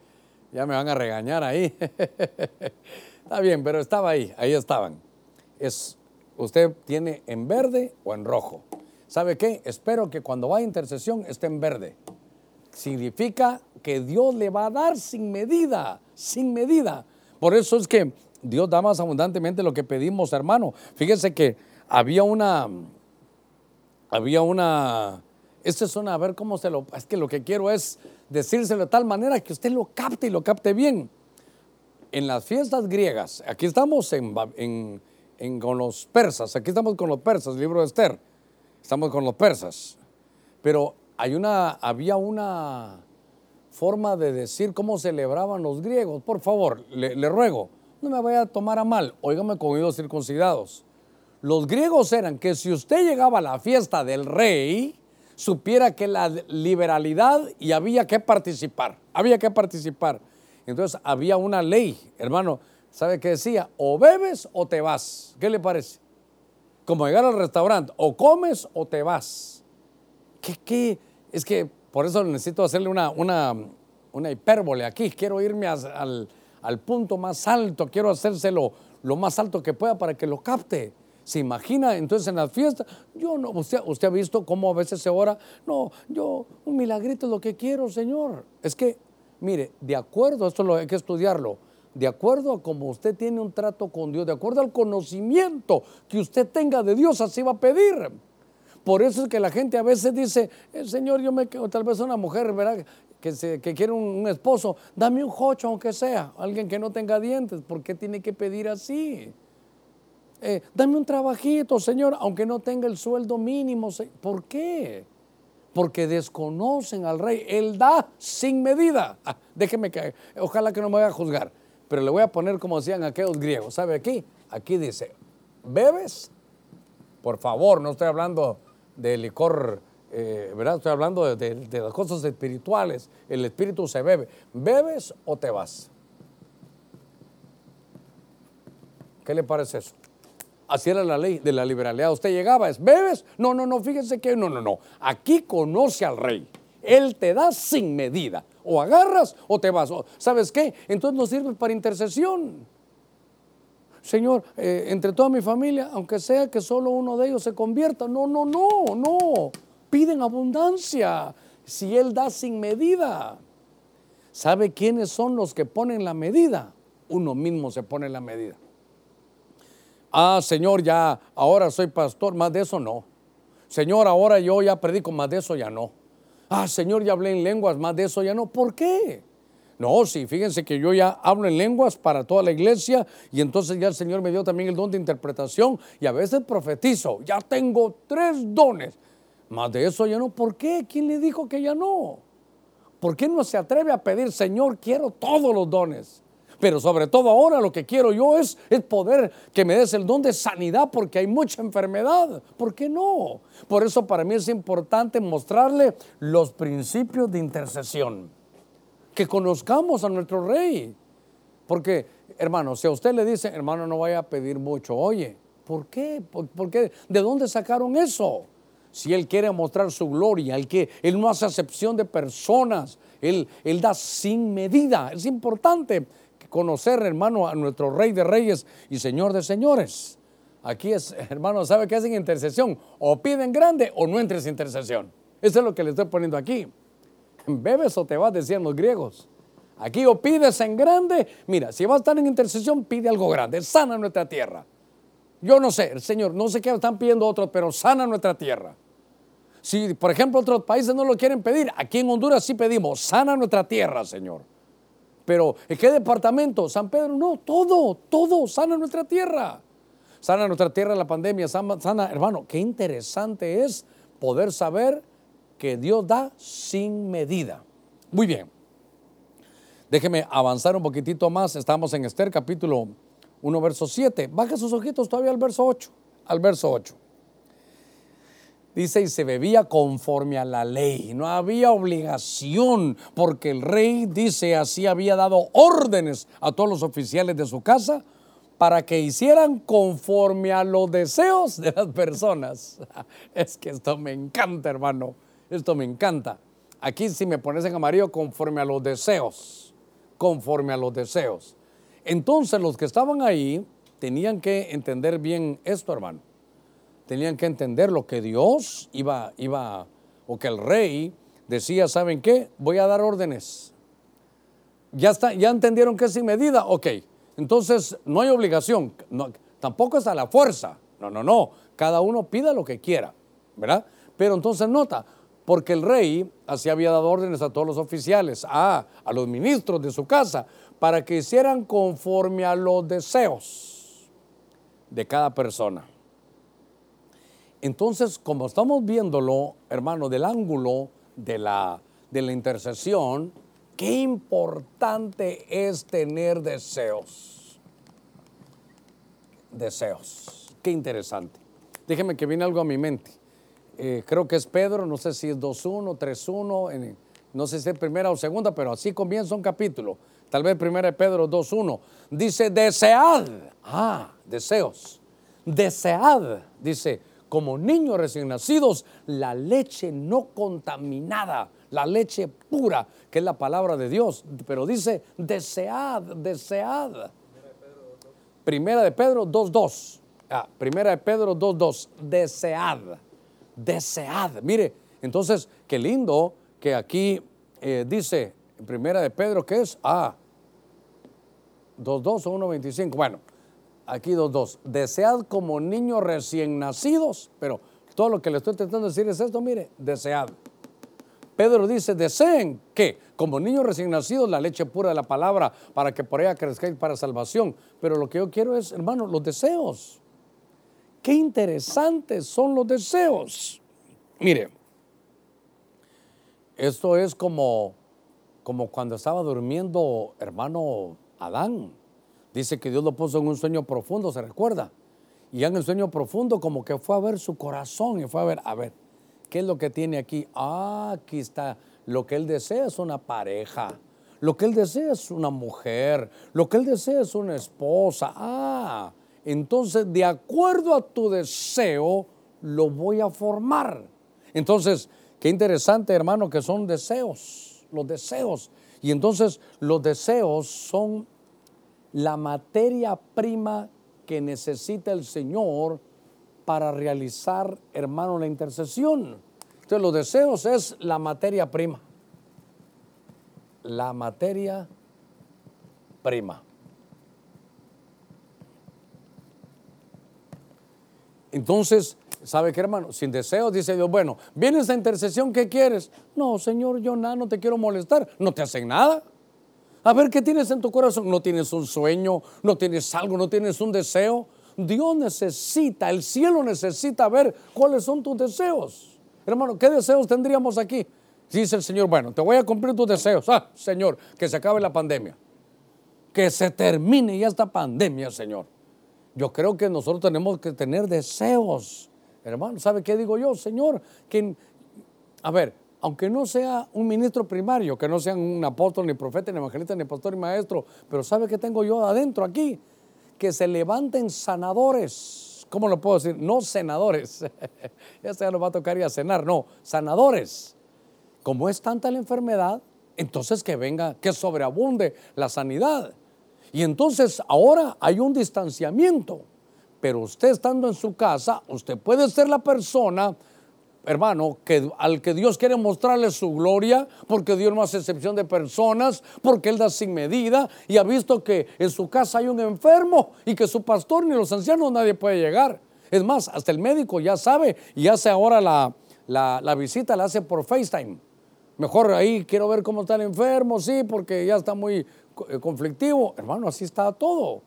Ya me van a regañar ahí. Está bien, pero estaba ahí, ahí estaban. Es, usted tiene en verde o en rojo. ¿Sabe qué? Espero que cuando va a intercesión esté en verde. Significa que Dios le va a dar sin medida, sin medida. Por eso es que Dios da más abundantemente lo que pedimos, hermano. Fíjese que había una, había una, esta es una, a ver cómo se lo, es que lo que quiero es decírselo de tal manera que usted lo capte y lo capte bien en las fiestas griegas, aquí estamos en, con los persas, aquí estamos con los persas, libro de Esther, estamos con los persas, pero hay una, había una forma de decir cómo celebraban los griegos. Por favor, le, ruego, no me vaya a tomar a mal, óigame con oídos circuncidados. Los griegos eran que si usted llegaba a la fiesta del rey, supiera que la liberalidad y había que participar, había que participar. Entonces había una ley, hermano, ¿sabe qué decía? O bebes o te vas. ¿Qué le parece? Como llegar al restaurante, o comes o te vas. ¿Qué, qué? Es que por eso necesito hacerle una, una, una hipérbole aquí. Quiero irme al, al, punto más alto, quiero hacérselo lo más alto que pueda para que lo capte. ¿Se imagina entonces en la fiesta? Yo no, usted, usted ha visto cómo a veces se ora, no, yo, un milagrito es lo que quiero, Señor. Es que Mire, de acuerdo, esto lo hay que estudiarlo, de acuerdo a cómo usted tiene un trato con Dios, de acuerdo al conocimiento que usted tenga de Dios, así va a pedir. Por eso es que la gente a veces dice, eh, Señor, yo me tal vez una mujer, ¿verdad? Que, se, que quiere un, esposo, dame un jocho aunque sea, alguien que no tenga dientes, ¿por qué tiene que pedir así? Eh, dame un trabajito, Señor, aunque no tenga el sueldo mínimo, ¿por qué? porque desconocen al rey. Él da sin medida. Ah, déjeme que, ojalá que no me vaya a juzgar, pero le voy a poner como decían aquellos griegos. ¿Sabe aquí? Aquí dice, ¿bebes? Por favor, no estoy hablando de licor, eh, ¿verdad? Estoy hablando de, las cosas espirituales. El espíritu se bebe. ¿Bebes o te vas? ¿Qué le parece eso? Así era la ley de la liberalidad. Usted llegaba, es, ¿bebes? No, no, no, fíjense que no, no, no. Aquí conoce al rey. Él te da sin medida. O agarras o te vas. ¿Sabes qué? Entonces nos sirve para intercesión. Señor, eh, entre toda mi familia, aunque sea que solo uno de ellos se convierta, no, no, no, no. Piden abundancia. Si Él da sin medida. ¿Sabe quiénes son los que ponen la medida? Uno mismo se pone la medida ah, Señor, ya ahora soy pastor, más de eso no. Señor, ahora yo ya predico, más de eso ya no. Ah, Señor, ya hablé en lenguas, más de eso ya no. ¿Por qué? No, sí, fíjense que yo ya hablo en lenguas para toda la iglesia y entonces ya el Señor me dio también el don de interpretación y a veces profetizo. Ya tengo tres dones. Más de eso ya no. ¿Por qué? ¿Quién le dijo que ya no? ¿Por qué no se atreve a pedir, Señor, quiero todos los dones? Pero sobre todo ahora lo que quiero yo es, es poder que me des el don de sanidad porque hay mucha enfermedad. ¿Por qué no? Por eso para mí es importante mostrarle los principios de intercesión. Que conozcamos a nuestro rey. Porque, hermano, si a usted le dice, hermano, no vaya a pedir mucho, oye, ¿por qué? ¿Por, qué? ¿De dónde sacaron eso? Si Él quiere mostrar su gloria, Él, que, él no hace acepción de personas, él, él da sin medida. Es importante conocer, hermano, a nuestro Rey de Reyes y Señor de Señores. Aquí es, hermano, ¿sabe qué hacen intercesión? O piden grande o no entres intercesión. Eso es lo que le estoy poniendo aquí. ¿Bebes o te vas? Decían los griegos. Aquí o pides en grande, mira, si vas a estar en intercesión, pide algo grande, sana nuestra tierra. Yo no sé, el Señor, no sé qué están pidiendo otros, pero sana nuestra tierra. Si, por ejemplo, otros países no lo quieren pedir, aquí en Honduras sí pedimos, sana nuestra tierra, Señor. Pero, ¿en qué departamento? San Pedro, no, todo, todo, sana nuestra tierra. Sana nuestra tierra la pandemia, sana, sana, hermano, qué interesante es poder saber que Dios da sin medida. Muy bien. Déjeme avanzar un poquitito más. Estamos en Esther capítulo 1, verso 7. Baja sus ojitos todavía al verso 8. Al verso 8. Dice, y se bebía conforme a la ley. No había obligación, porque el rey, dice, así había dado órdenes a todos los oficiales de su casa para que hicieran conforme a los deseos de las personas. Es que esto me encanta, hermano. Esto me encanta. Aquí si me pones en amarillo, conforme a los deseos conforme a los deseos. Entonces los que estaban ahí tenían que entender bien esto, hermano. Tenían que entender lo que Dios iba, iba, o que el rey decía, ¿saben qué? Voy a dar órdenes. Ya, está, ya entendieron que es sin medida, ok. Entonces no hay obligación, tampoco es a la fuerza. No, no, no. Cada uno pida lo que quiera, ¿verdad? Pero entonces nota, porque el rey así había dado órdenes a todos los oficiales, a, a los ministros de su casa, para que hicieran conforme a los deseos de cada persona. Entonces, como estamos viéndolo, hermano, del ángulo de la, de la intercesión, qué importante es tener deseos. Deseos. Qué interesante. Déjeme que viene algo a mi mente. Eh, creo que es Pedro, no sé si es 2.1, 3.1, no sé si es primera o segunda, pero así comienza un capítulo. Tal vez primera de Pedro 2.1. Dice, desead. Ah, deseos. Desead, dice, como niños recién nacidos, la leche no contaminada, la leche pura, que es la palabra de Dios. Pero dice, desead, desead. Primera de Pedro 2.2. Ah, primera de Pedro 2.2. Desead desead. Mire, entonces, qué lindo que aquí eh, dice en primera de Pedro que es A, 2.2 o 1.25. Bueno, aquí 2.2. Desead como niños recién nacidos, pero todo lo que le estoy intentando decir es esto, mire, desead. Pedro dice, deseen que, como niños recién nacidos, la leche pura de la palabra, para que por ella crezcáis para salvación. Pero lo que yo quiero es, hermano, los deseos. Qué interesantes son los deseos. Mire, esto es como, como cuando estaba durmiendo hermano Adán. Dice que Dios lo puso en un sueño profundo, ¿se recuerda? Y en el sueño profundo como que fue a ver su corazón y fue a ver, a ver, ¿qué es lo que tiene aquí? Ah, aquí está. Lo que él desea es una pareja. Lo que él desea es una mujer. Lo que él desea es una esposa. Ah, entonces de acuerdo a tu deseo lo voy a formar. Entonces, qué interesante hermano que son deseos, los deseos. Y entonces los deseos son la materia prima que necesita el Señor para realizar, hermano, la intercesión. Entonces los deseos es la materia prima. La materia prima. Entonces, ¿sabe qué, hermano? Sin deseos, dice Dios, bueno, viene esta intercesión, ¿qué quieres? No, Señor, yo nada, no te quiero molestar. No te hacen nada. A ver, ¿qué tienes en tu corazón? No tienes un sueño, no tienes algo, no tienes un deseo. Dios necesita, el cielo necesita ver cuáles son tus deseos. Hermano, ¿qué deseos tendríamos aquí? Dice el Señor, bueno, te voy a cumplir tus deseos. Ah, Señor, que se acabe la pandemia. Que se termine ya esta pandemia, Señor. Yo creo que nosotros tenemos que tener deseos. Hermano, ¿sabe qué digo yo? Señor, que, a ver, aunque no sea un ministro primario, que no sea un apóstol, ni profeta, ni evangelista, ni pastor, ni maestro, pero ¿sabe qué tengo yo adentro aquí? Que se levanten sanadores. ¿Cómo lo puedo decir? No senadores. ya se nos va a tocar ir a cenar, no, sanadores. Como es tanta la enfermedad, entonces que venga, que sobreabunde la sanidad. Y entonces ahora hay un distanciamiento. Pero usted estando en su casa, usted puede ser la persona hermano, que al que Dios quiere mostrarle su gloria, porque Dios no hace excepción de personas, porque Él da sin medida y ha visto que en su casa hay un enfermo y que su pastor ni los ancianos nadie puede llegar. Es más, hasta el médico ya sabe y hace ahora la, la, visita, la hace por FaceTime. Mejor ahí quiero ver cómo está el enfermo, sí, porque ya está muy conflictivo. Hermano, así está todo.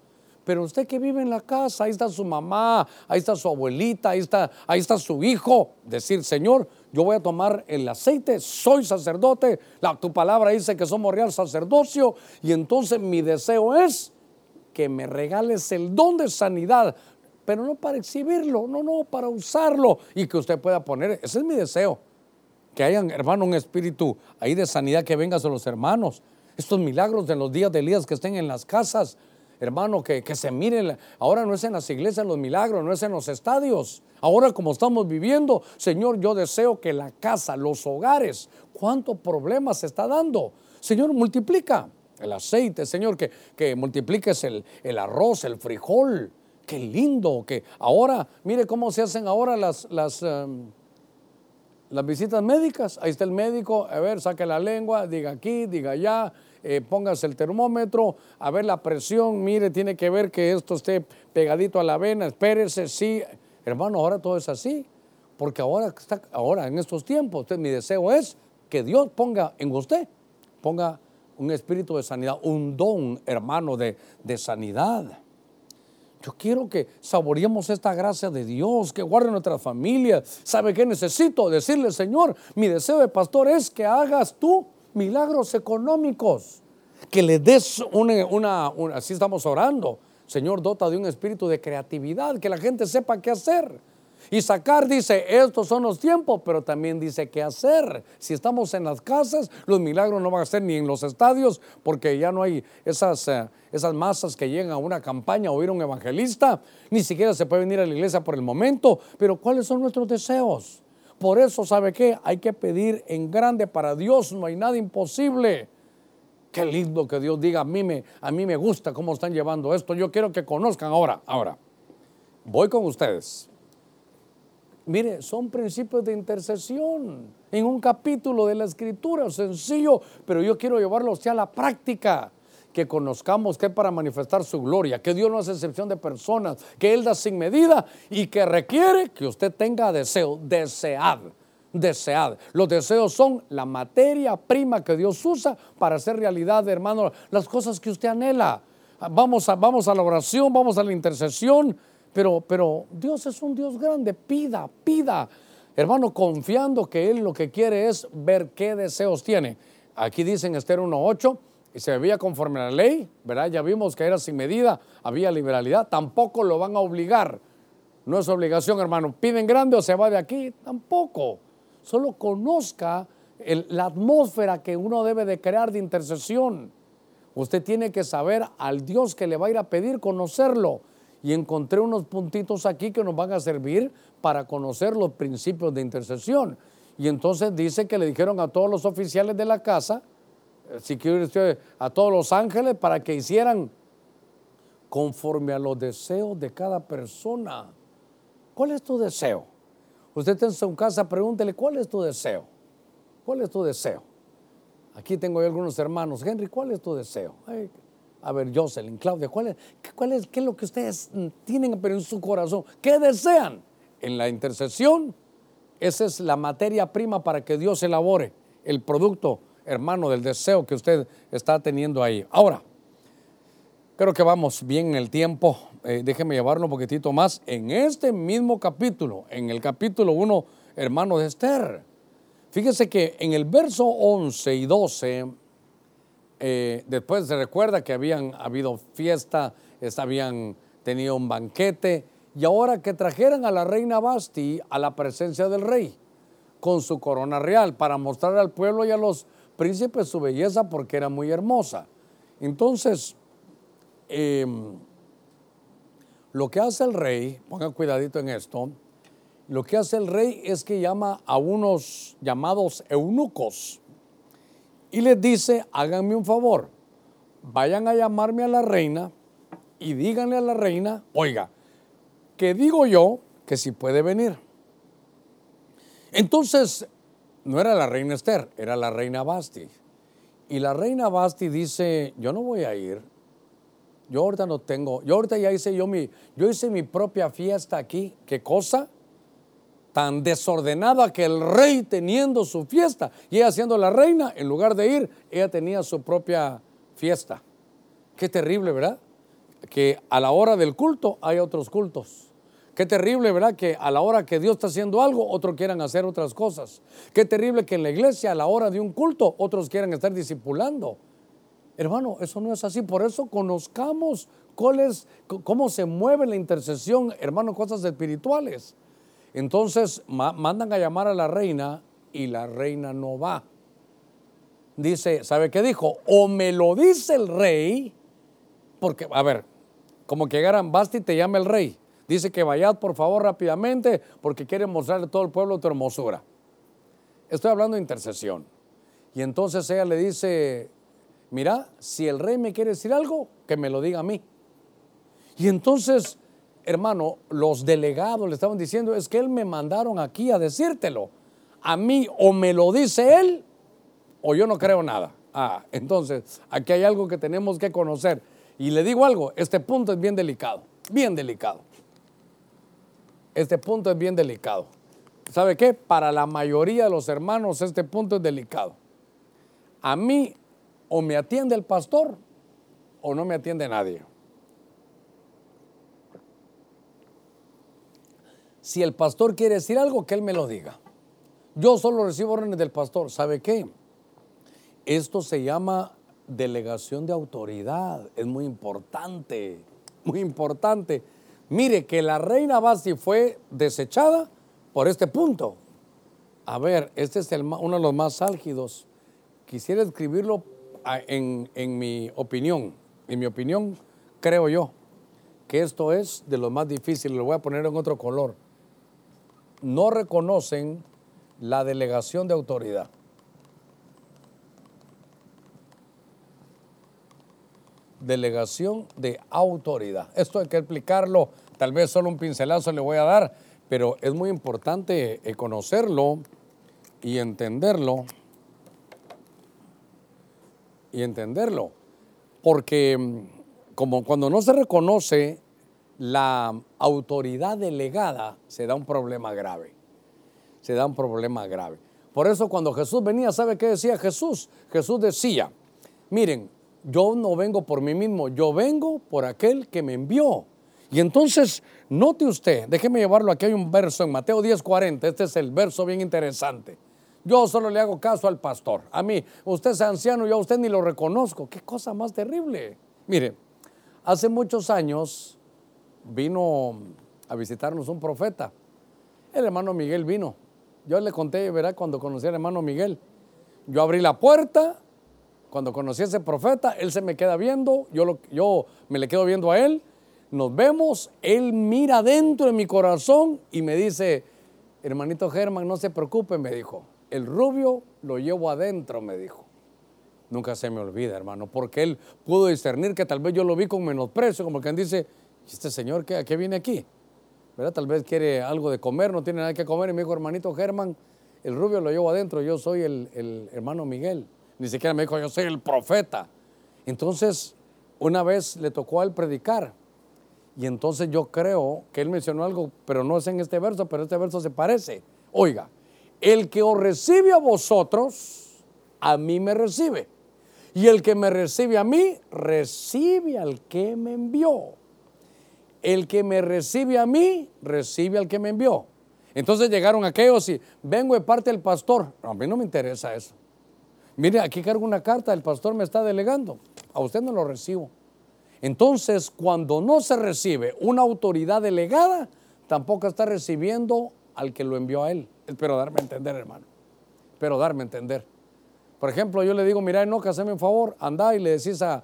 Pero usted que vive en la casa, ahí está su mamá, ahí está su abuelita, ahí está, ahí está su hijo. Decir, Señor, yo voy a tomar el aceite, soy sacerdote, la, tu palabra dice que somos real sacerdocio, y entonces mi deseo es que me regales el don de sanidad, pero no para exhibirlo, no, no, para usarlo y que usted pueda poner, ese es mi deseo, que haya, hermano, un espíritu ahí de sanidad que venga a los hermanos. Estos milagros de los días de Elías que estén en las casas, hermano, que, se miren. Ahora no es en las iglesias los milagros, no es en los estadios. Ahora como estamos viviendo, Señor, yo deseo que la casa, los hogares, cuánto problema se está dando. Señor, multiplica el aceite, Señor, que, que multipliques el, arroz, el frijol. Qué lindo que ahora, mire cómo se hacen ahora las, las, em, las visitas médicas. Ahí está el médico, a ver, saque la lengua, diga aquí, diga allá eh, póngase el termómetro, a ver la presión, mire, tiene que ver que esto esté pegadito a la vena, espérese, sí. Hermano, ahora todo es así, porque ahora, está, ahora en estos tiempos, mi deseo es que Dios ponga en usted, ponga un espíritu de sanidad, un don, hermano, de, de sanidad. Yo quiero que saboreemos esta gracia de Dios, que guarde nuestra familia. ¿Sabe qué necesito? Decirle, Señor, mi deseo de pastor es que hagas tú milagros económicos, que le des una, una, así estamos orando. Señor, dota de un espíritu de creatividad, que la gente sepa qué hacer. Y sacar dice, estos son los tiempos, pero también dice qué hacer. Si estamos en las casas, los milagros no van a ser ni en los estadios, porque ya no hay esas, eh, esas masas que llegan a una campaña o oír a un evangelista, ni siquiera se puede venir a la iglesia por el momento. Pero ¿cuáles son nuestros deseos? Por eso, ¿sabe qué? Hay que pedir en grande para Dios, no hay nada imposible. Qué lindo que Dios diga, a mí me, a mí me gusta cómo están llevando esto. Yo quiero que conozcan ahora, ahora. Voy con ustedes. Mire, son principios de intercesión en un capítulo de la escritura, sencillo, pero yo quiero llevarlo a la práctica que conozcamos que para manifestar su gloria, que Dios no hace excepción de personas, que Él da sin medida y que requiere que usted tenga deseo, desead, desead. Los deseos son la materia prima que Dios usa para hacer realidad, hermano, las cosas que usted anhela. Vamos a, vamos a la oración, vamos a la intercesión, pero, pero Dios es un Dios grande, pida, pida. Hermano, confiando que Él lo que quiere es ver qué deseos tiene. Aquí dice en Esther 1.8, y se debía conforme a la ley, ¿verdad? Ya vimos que era sin medida, había liberalidad, tampoco lo van a obligar. No es obligación, hermano. Piden grande o se va de aquí, tampoco. Solo conozca la atmósfera que uno debe de crear de intercesión. Usted tiene que saber al Dios que le va a ir a pedir, conocerlo. Y encontré unos puntitos aquí que nos van a servir para conocer los principios de intercesión. Y entonces dice que le dijeron a todos los oficiales de la casa, quiere usted, a todos los ángeles para que hicieran conforme a los deseos de cada persona. ¿Cuál es tu deseo? Usted está en su casa, pregúntele, ¿cuál es tu deseo? ¿Cuál es tu deseo? Aquí tengo yo algunos hermanos. Henry, ¿cuál es tu deseo? a ver, Jocelyn, Claudia, ¿cuál es, cuál es, ¿qué es lo que ustedes tienen en su corazón? ¿Qué desean? En la intercesión, esa es la materia prima para que Dios elabore el producto hermano, del deseo que usted está teniendo ahí. Ahora, creo que vamos bien en el tiempo. Eh, déjeme llevarlo un poquitito más. En este mismo capítulo, en el capítulo 1, hermano de Esther, fíjese que en el verso 11 y 12, eh, después se recuerda que habían habido fiesta, habían tenido un banquete, y ahora que trajeran a la reina Basti a la presencia del rey con su corona real para mostrar al pueblo y a los príncipe su belleza porque era muy hermosa. Entonces, em, lo que hace el rey, pongan cuidadito en esto, lo que hace el rey es que llama a unos llamados eunucos y les dice, háganme un favor, vayan a llamarme a la reina y díganle a la reina, oiga, que digo yo que si puede venir. Entonces, no era la reina Esther, era la reina Basti. Y la reina Basti dice, yo no voy a ir. Yo ahorita no tengo, yo ahorita ya hice yo mi, yo hice mi propia fiesta aquí. ¿Qué cosa? Tan desordenada que el rey teniendo su fiesta y ella siendo la reina, en lugar de ir, ella tenía su propia fiesta. Qué terrible, ¿verdad? Que a la hora del culto hay otros cultos. Qué terrible, ¿verdad? Que a la hora que Dios está haciendo algo, otros quieran hacer otras cosas. Qué terrible que en la iglesia, a la hora de un culto, otros quieran estar discipulando. Hermano, eso no es así. Por eso conozcamos cómo se mueve la intercesión, hermano, cosas espirituales. Entonces mandan a llamar a la reina y la reina no va. Dice, ¿sabe qué dijo? O me lo dice el rey, porque, a ver, como que llegaran, basta y te llama el rey. Dice que vayad por favor rápidamente porque quiere mostrarle a todo el pueblo tu hermosura. Estoy hablando de intercesión. Y entonces ella le dice, mira, si el rey me quiere decir algo, que me lo diga a mí. Y entonces, hermano, los delegados le estaban diciendo, es que él me mandaron aquí a decírtelo. A mí o me lo dice él o yo no creo nada. Ah, entonces, aquí hay algo que tenemos que conocer. Y le digo algo, este punto es bien delicado, bien delicado este punto es bien delicado. ¿Sabe qué? Para la mayoría de los hermanos este punto es delicado. A mí o me atiende el pastor o no me atiende nadie. Si el pastor quiere decir algo, que él me lo diga. Yo solo recibo órdenes del pastor. ¿Sabe qué? Esto se llama delegación de autoridad. Es muy importante, muy importante. Mire que la reina Basti fue desechada por este punto. A ver, este es uno de los más álgidos. Quisiera escribirlo en, en mi opinión. En mi opinión, creo yo que esto es de lo más difícil. Lo voy a poner en otro color. No reconocen la delegación de autoridad. Delegación de autoridad. Esto hay que explicarlo, tal vez solo un pincelazo le voy a dar, pero es muy importante conocerlo y entenderlo. Y entenderlo. Porque mm, como cuando no se reconoce la autoridad delegada, se da un problema grave. Se da un problema grave. Por eso cuando Jesús venía, ¿sabe qué decía Jesús? Jesús decía, miren, yo no vengo por mí mismo, yo vengo por aquel que me envió. Y entonces, note usted, déjeme llevarlo, aquí hay un verso en Mateo 10:40, este es el verso bien interesante. Yo solo le hago caso al pastor. A mí, usted es anciano, yo a usted ni lo reconozco. Qué cosa más terrible. Mire, hace muchos años vino a visitarnos un profeta. El hermano Miguel vino. Yo le conté, verá, cuando conocí al hermano Miguel. Yo abrí la puerta cuando conocí a ese profeta, él se me queda viendo, yo, yo me le quedo viendo a él, nos vemos, él mira dentro de mi corazón y me dice, hermanito Germán, no se preocupe, me dijo, el rubio lo llevo adentro, me dijo. Nunca se me olvida, hermano, porque él pudo discernir que tal vez yo lo vi con menosprecio, como quien dice, este señor qué, qué viene aquí? ¿Verdad? Tal vez quiere algo de comer, no tiene nada que comer, y me dijo, hermanito Germán, el rubio lo llevo adentro, yo soy el, el hermano Miguel. Ni siquiera me dijo, yo soy el profeta. Entonces, una vez le tocó a él predicar. Y entonces yo creo que él mencionó algo, pero no es en este verso, pero este verso se parece. Oiga, el que os recibe a vosotros, a mí me recibe. Y el que me recibe a mí, recibe al que me envió. El que me recibe a mí, recibe al que me envió. Entonces llegaron aquellos y vengo de parte del pastor. a mí no me interesa eso. Mire, aquí cargo una carta, el pastor me está delegando. A usted no lo recibo. Entonces, cuando no se recibe una autoridad delegada, tampoco está recibiendo al que lo envió a él. Espero darme a entender, hermano. Espero darme a entender. Por ejemplo, yo le digo, mira, no, haceme un favor, anda y le decís a,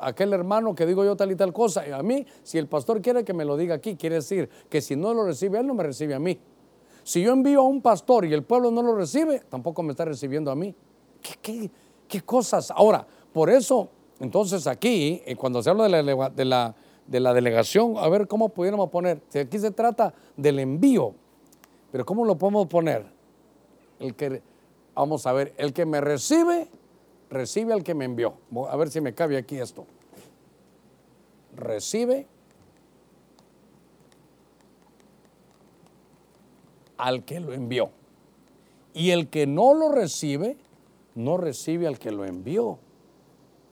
aquel hermano que digo yo tal y tal cosa. Y a mí, si el pastor quiere que me lo diga aquí, quiere decir que si no lo recibe él, no me recibe a mí. Si yo envío a un pastor y el pueblo no lo recibe, tampoco me está recibiendo a mí. ¿Qué, cosas? Ahora, por eso, entonces aquí, eh, cuando se habla de la, de, la, de la delegación, a ver cómo pudiéramos poner, aquí se trata del envío, pero ¿cómo lo podemos poner? El que, vamos a ver, el que me recibe, recibe al que me envió. A ver si me cabe aquí esto. Recibe al que lo envió. Y el que no lo recibe, no recibe al que lo envió.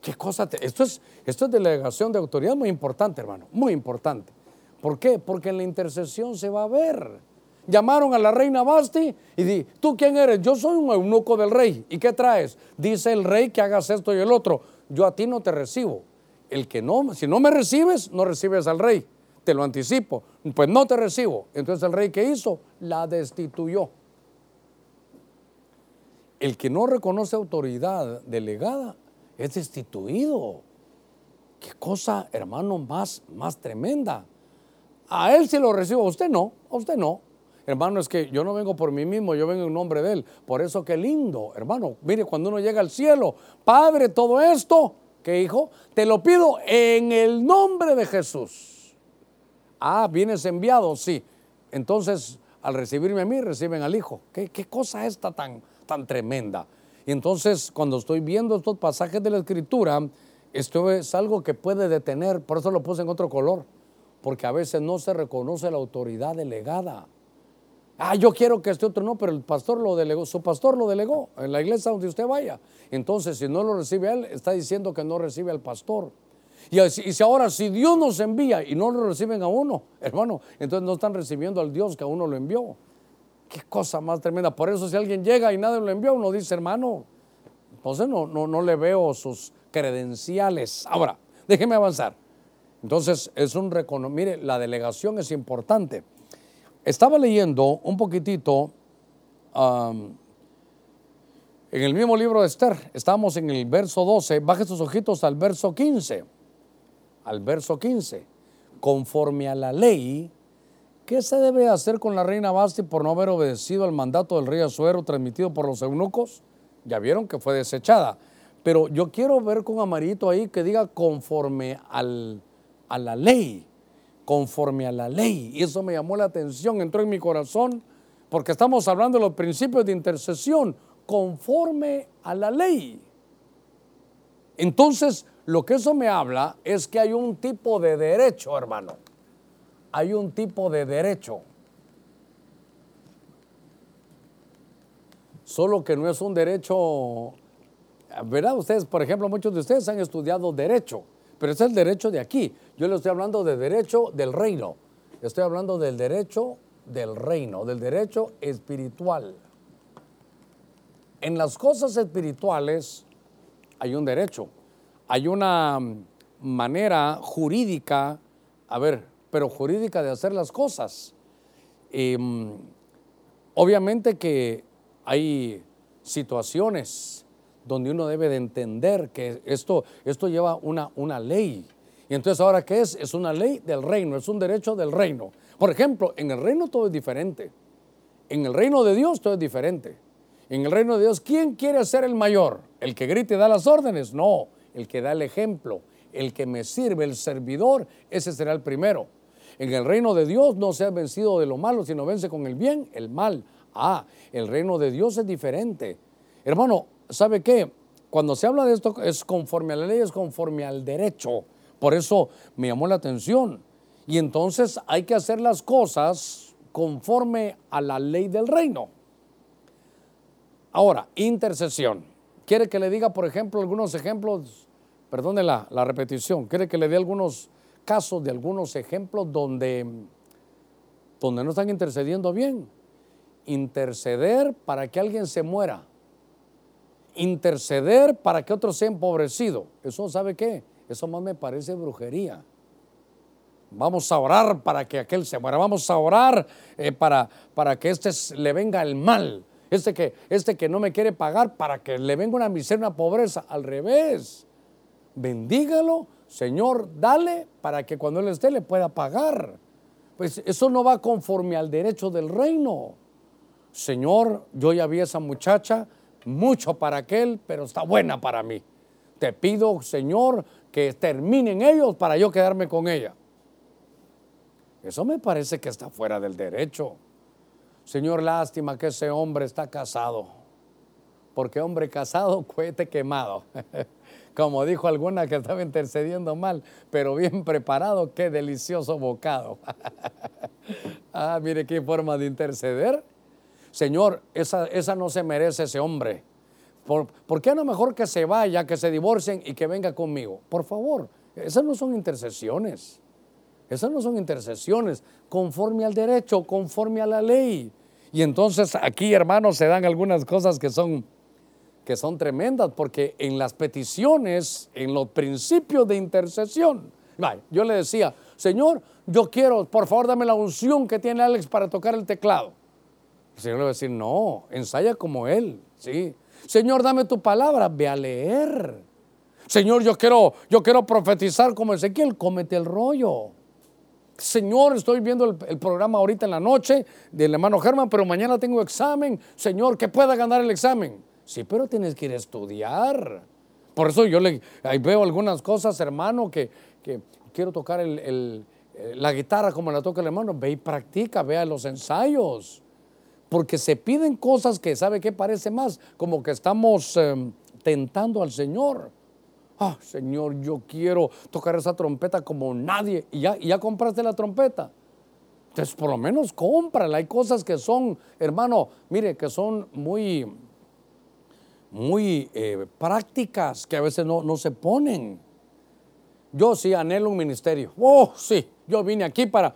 ¿Qué cosa? esto, es, esto es delegación de autoridad muy importante, hermano, muy importante. ¿Por qué? Porque en la intercesión se va a ver. Llamaron a la reina Basti y di, ¿tú quién eres? Yo soy un eunuco del rey. ¿Y qué traes? Dice el rey que hagas esto y el otro. Yo a ti no te recibo. El que no, si no me recibes, no recibes al rey. Te lo anticipo. Pues no te recibo. Entonces el rey ¿qué hizo? La destituyó. El que no reconoce autoridad delegada es destituido. Qué cosa, hermano, más, más tremenda. A él sí lo recibo, a usted no, a usted no. Hermano, es que yo no vengo por mí mismo, yo vengo en nombre de Él. Por eso qué lindo, hermano. Mire, cuando uno llega al cielo, Padre, todo esto, ¿qué hijo? Te lo pido en el nombre de Jesús. Ah, vienes enviado, sí. Entonces, al recibirme a mí, reciben al Hijo. ¿Qué, qué cosa esta tan, tan tremenda? Y entonces, cuando estoy viendo estos pasajes de la Escritura, esto es algo que puede detener, por eso lo puse en otro color, porque a veces no se reconoce la autoridad delegada. Ah, yo quiero que este otro no, pero el pastor lo delegó, su pastor lo delegó en la iglesia donde usted vaya. Entonces, si no lo recibe él, está diciendo que no recibe al pastor. Y, si ahora, si Dios nos envía y no lo reciben a uno, hermano, entonces no están recibiendo al Dios que a uno lo envió. Qué cosa más tremenda. Por eso si alguien llega y nadie lo envió, uno dice, hermano, entonces no, no, no le veo sus credenciales. Ahora, déjeme avanzar. Entonces, es un reconocimiento. Mire, la delegación es importante. Estaba leyendo un poquitito en el mismo libro de Esther. Estamos en el verso 12. Baje sus ojitos al verso 15. Al verso 15. Conforme a la ley, ¿qué se debe hacer con la reina Basti por no haber obedecido al mandato del rey Azuero transmitido por los eunucos? Ya vieron que fue desechada. Pero yo quiero ver con amarito ahí que diga conforme a la ley, conforme a la ley. Y eso me llamó la atención, entró en mi corazón, porque estamos hablando de los principios de intercesión, conforme a la ley. Entonces, lo que eso me habla es que hay un tipo de derecho, hermano. Hay un tipo de derecho. Solo que no es un derecho ¿verdad? Ustedes, por ejemplo, muchos de ustedes han estudiado derecho, pero es el derecho de aquí. Yo le estoy hablando de derecho del reino. Estoy hablando del derecho del reino, del derecho espiritual. En las cosas espirituales hay un derecho, hay una manera jurídica, a ver, pero jurídica de hacer las cosas. Em, obviamente que hay situaciones donde uno debe de entender que esto, esto lleva una, una ley. Y entonces ahora, ¿qué es? Es una ley del reino, es un derecho del reino. Por ejemplo, en el reino todo es diferente. En el reino de Dios todo es diferente. En el reino de Dios, ¿quién quiere ser el mayor? ¿El que grite y da las órdenes? No, el que da el ejemplo, el que me sirve, el servidor, ese será el primero. En el reino de Dios no se ha vencido de lo malo, sino vence con el bien, el mal. Ah, el reino de Dios es diferente. Hermano, ¿sabe qué? Cuando se habla de esto es conforme a la ley, es conforme al derecho. Por eso me llamó la atención. Y entonces hay que hacer las cosas conforme a la ley del reino. Ahora, intercesión. ¿Quiere que le diga, por ejemplo, algunos ejemplos? Perdone la, la repetición. ¿Quiere que le dé algunos casos de algunos ejemplos donde, donde no están intercediendo bien? Interceder para que alguien se muera interceder para que otro sea empobrecido. Eso, ¿sabe qué? Eso más me parece brujería. Vamos a orar para que aquel se muera. Vamos a orar eh, para, para que este le venga el mal. Este que, este que no me quiere pagar para que le venga una miseria, una pobreza. Al revés. Bendígalo, Señor, dale para que cuando Él esté le pueda pagar. Pues eso no va conforme al derecho del reino. Señor, yo ya vi a esa muchacha, mucho para aquel, pero está buena para mí. Te pido, Señor, que terminen ellos para yo quedarme con ella. Eso me parece que está fuera del derecho. Señor, lástima que ese hombre está casado. Porque hombre casado, cohete quemado. Como dijo alguna que estaba intercediendo mal, pero bien preparado, qué delicioso bocado. ah, mire qué forma de interceder. Señor, esa, esa no se merece ese hombre. ¿Por, ¿Por, qué no mejor que se vaya, que se divorcien y que venga conmigo? Por favor, esas no son intercesiones. Esas no son intercesiones conforme al derecho, conforme a la ley. Y entonces aquí, hermanos, se dan algunas cosas que son, que son tremendas, porque en las peticiones, en los principios de intercesión, yo le decía, Señor, yo quiero, por favor, dame la unción que tiene Alex para tocar el teclado. El Señor le va a decir, no, ensaya como Él, ¿sí? Señor, dame tu palabra, ve a leer. Señor, yo quiero, yo quiero profetizar como Ezequiel, cómete el rollo. Señor, estoy viendo el, programa ahorita en la noche del hermano Germán, pero mañana tengo examen. Señor, que pueda ganar el examen. Sí, pero tienes que ir a estudiar. Por eso yo le, veo algunas cosas, hermano, que, quiero tocar eh, la guitarra como la toca el hermano. Ve y practica, vea los ensayos. Porque se piden cosas que, ¿sabe qué parece más? Como que estamos em, tentando al Señor. Ah, Señor, yo quiero tocar esa trompeta como nadie. Y ya, ya compraste la trompeta. Entonces, por lo menos cómprala. Hay cosas que son, hermano, mire, que son muy, muy eh, prácticas que a veces no, no, se ponen. Yo sí anhelo un ministerio. Oh, sí, yo vine aquí para,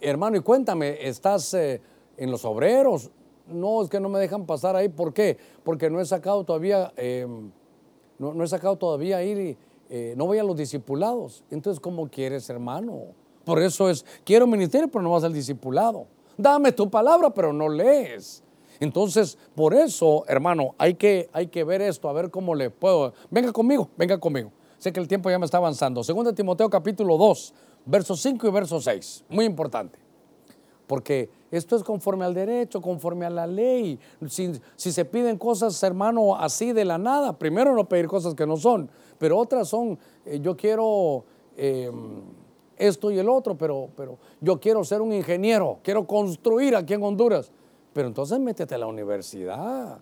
hermano, y cuéntame, ¿estás eh, en los obreros? No, es que no me dejan pasar ahí. ¿Por qué? Porque no he sacado todavía... Em, no, he sacado todavía ir, eh, no voy a los discipulados. Entonces, ¿cómo quieres, hermano? Por eso es, quiero ministerio, pero no vas al discipulado. Dame tu palabra, pero no lees. Entonces, por eso, hermano, hay que, hay que ver esto, a ver cómo le puedo. Venga conmigo, venga conmigo. Sé que el tiempo ya me está avanzando. Segundo Timoteo capítulo 2, versos 5 y verso 6. Muy importante. Porque esto es conforme al derecho, conforme a la ley. Si, se piden cosas, hermano, así de la nada, primero no pedir cosas que no son, pero otras son, eh, yo quiero em, esto y el otro, pero, pero yo quiero ser un ingeniero, quiero construir aquí en Honduras. Pero entonces métete a la universidad.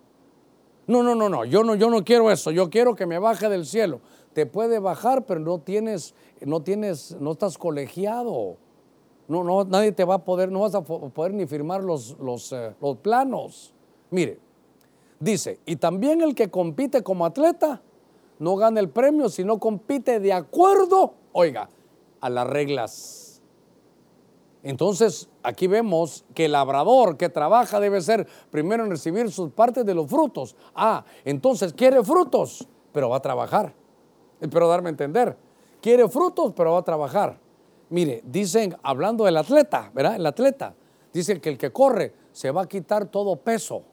No, no, no, no, yo no, yo no quiero eso, yo quiero que me baje del cielo. Te puede bajar, pero no tienes, no tienes, no estás colegiado. No, no, nadie te va a poder, no vas a poder ni firmar los, los, eh, los planos. Mire, dice, y también el que compite como atleta no gana el premio, sino compite de acuerdo, oiga, a las reglas. Entonces, aquí vemos que el labrador que trabaja debe ser primero en recibir sus partes de los frutos. Ah, entonces quiere frutos, pero va a trabajar. Espero darme a entender. Quiere frutos, pero va a trabajar. Mire, dicen, hablando del atleta, ¿verdad? El atleta, dice que el que corre se va a quitar todo peso.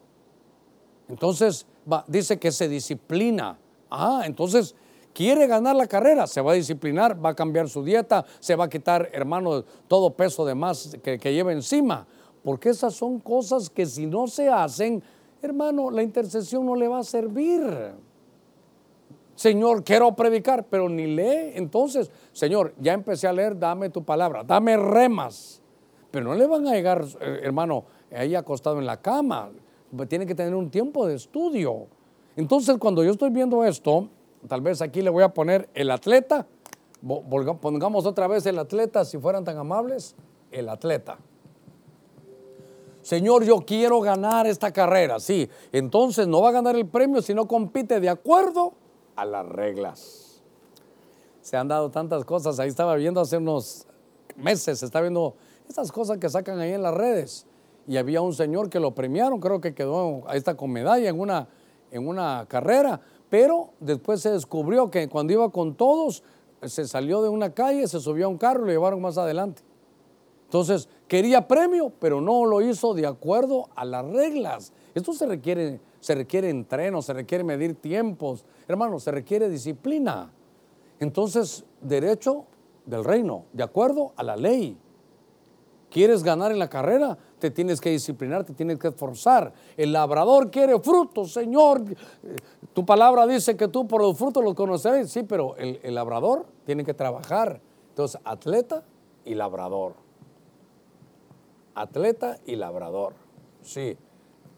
Entonces, dice que se disciplina. Ah, entonces quiere ganar la carrera, se va a disciplinar, va a cambiar su dieta, se va a quitar, hermano, todo peso de más que, lleva encima. Porque esas son cosas que si no se hacen, hermano, la intercesión no le va a servir. Señor, quiero predicar, pero ni lee. Entonces, Señor, ya empecé a leer, dame tu palabra, dame remas. Pero no le van a llegar, eh, hermano, ahí acostado en la cama. Tiene que tener un tiempo de estudio. Entonces, cuando yo estoy viendo esto, tal vez aquí le voy a poner el atleta. Pongamos otra vez el atleta, si fueran tan amables. El atleta. Señor, yo quiero ganar esta carrera. Sí, entonces no va a ganar el premio si no compite de acuerdo a las reglas. Se han dado tantas cosas. Ahí estaba viendo hace unos meses, está viendo esas cosas que sacan ahí en las redes. Y había un señor que lo premiaron, creo que quedó, ahí está con medalla en una, en una carrera, pero después se descubrió que cuando iba con todos, se salió de una calle, se subió a un carro y lo llevaron más adelante. Entonces, quería premio, pero no lo hizo de acuerdo a las reglas. Esto se requiere se requiere entreno, se requiere medir tiempos, hermano, se requiere disciplina. Entonces, derecho del reino, de acuerdo a la ley. ¿Quieres ganar en la carrera? Te tienes que disciplinar, te tienes que esforzar. El labrador quiere frutos, Señor. Tu palabra dice que tú por los frutos los conocerás. Sí, pero el, el labrador tiene que trabajar. Entonces, atleta y labrador. Atleta y labrador. Sí.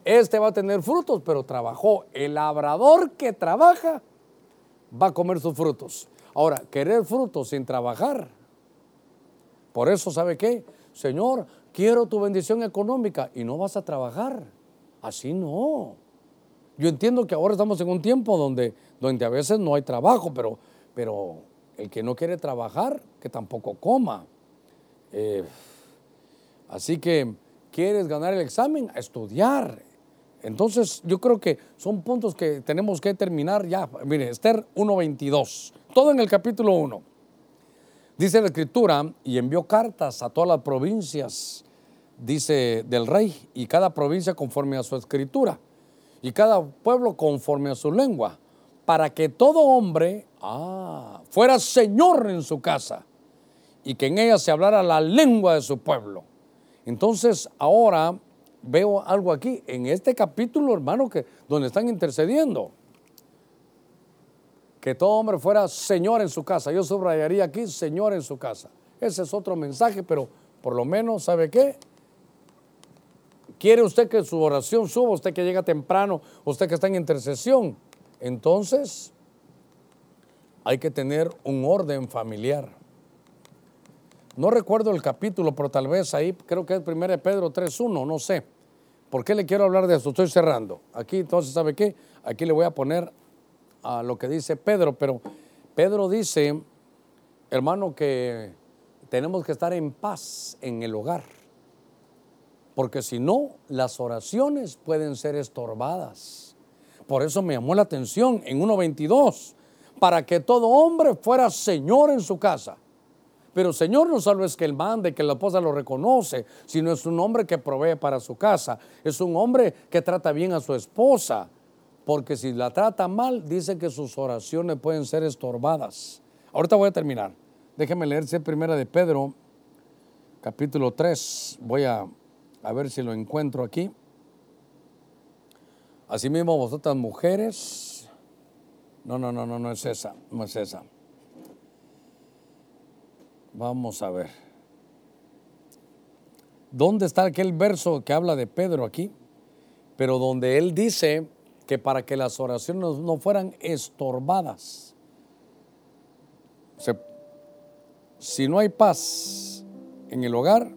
Este va a tener frutos, pero trabajó. El labrador que trabaja va a comer sus frutos. Ahora, querer frutos sin trabajar. Por eso, ¿sabe qué? Señor, quiero tu bendición económica y no vas a trabajar. Así no. Yo entiendo que ahora estamos en un tiempo donde, donde a veces no hay trabajo, pero, pero el que no quiere trabajar, que tampoco coma. Eh, así que, ¿quieres ganar el examen? A estudiar. Entonces, yo creo que son puntos que tenemos que terminar ya. Mire, Esther 1.22, todo en el capítulo 1. Dice la escritura, y envió cartas a todas las provincias, dice del rey, y cada provincia conforme a su escritura, y cada pueblo conforme a su lengua, para que todo hombre ah, fuera señor en su casa, y que en ella se hablara la lengua de su pueblo. Entonces, ahora veo algo aquí, en este capítulo, hermano, que donde están intercediendo que todo hombre fuera Señor en su casa. Yo subrayaría aquí Señor en su casa. Ese es otro mensaje, pero por lo menos, ¿sabe qué? ¿Quiere usted que su oración suba? Usted que llega temprano, usted que está en intercesión. Entonces, hay que tener un orden familiar. No recuerdo el capítulo, pero tal vez ahí creo que es 1 Pedro 3.1, no sé. ¿Por qué le quiero hablar de esto? Estoy cerrando. Aquí entonces, ¿sabe qué? Aquí le voy a poner a lo que dice Pedro, pero Pedro dice, hermano, que tenemos que estar en paz en el hogar, porque si no, las oraciones pueden ser estorbadas. Por eso me llamó la atención en 1.22, para que todo hombre fuera Señor en su casa. Pero Señor no solo es que Él mande, que la esposa lo reconoce, sino es un hombre que provee para su casa, es un hombre que trata bien a su esposa, porque si la trata mal, dice que sus oraciones pueden ser estorbadas. Ahorita voy a terminar. Déjeme leerse primera de Pedro, capítulo 3. Voy a, a ver si lo encuentro aquí. Asimismo, vosotras mujeres. No, no, no, no, no es esa, no es esa. Vamos a ver. ¿Dónde está aquel verso que habla de Pedro aquí? Pero donde él dice que para que las oraciones no fueran estorbadas. si no hay paz en el hogar,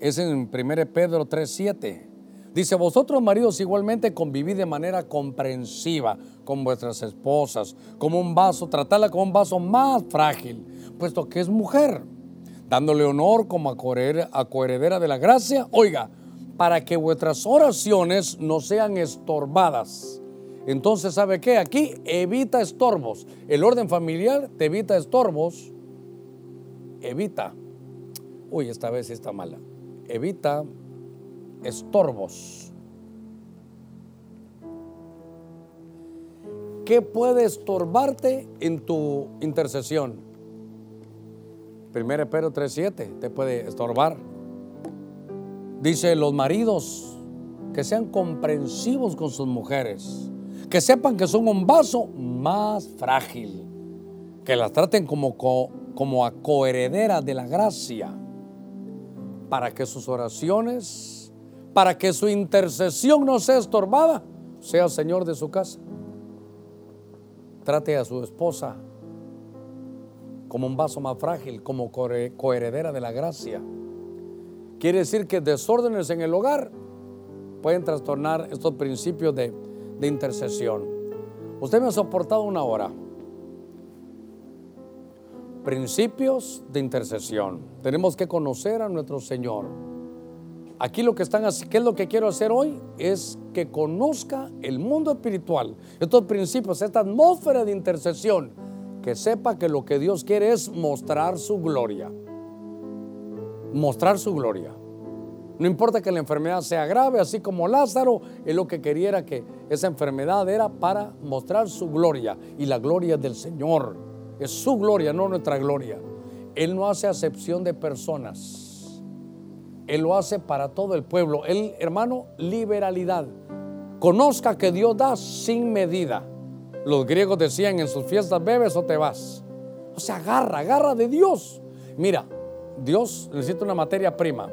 es en 1 Pedro 3:7. Dice, vosotros maridos igualmente convivid de manera comprensiva con vuestras esposas, como un vaso, tratarla como un vaso más frágil, puesto que es mujer, dándole honor como a coheredera de la gracia. Oiga, para que vuestras oraciones no sean estorbadas. Entonces, ¿sabe qué? Aquí evita estorbos. El orden familiar te evita estorbos. Evita. Uy, esta vez está mala. Evita estorbos. ¿Qué puede estorbarte en tu intercesión? Primero Pedro 3.7 te puede estorbar Dice los maridos que sean comprensivos con sus mujeres, que sepan que son un vaso más frágil, que las traten como, como a coheredera de la gracia, para que sus oraciones, para que su intercesión no sea estorbada, sea Señor de su casa. Trate a su esposa como un vaso más frágil, como coheredera de la gracia. Quiere decir que desórdenes en el hogar pueden trastornar estos principios de, intercesión. Usted me ha soportado una hora. Principios de intercesión. Tenemos que conocer a nuestro Señor. Aquí lo que están ¿qué es lo que quiero hacer hoy? Es que conozca el mundo espiritual. Estos principios, esta atmósfera de intercesión, que sepa que lo que Dios quiere es mostrar su gloria mostrar su gloria. No importa que la enfermedad sea grave, así como Lázaro, él lo que quería era que esa enfermedad era para mostrar su gloria y la gloria del Señor. Es su gloria, no nuestra gloria. Él no hace acepción de personas. Él lo hace para todo el pueblo. Él, hermano, liberalidad. Conozca que Dios da sin medida. Los griegos decían en sus fiestas, bebes o te vas. O sea, agarra, agarra de Dios. Mira, Dios necesita una materia prima.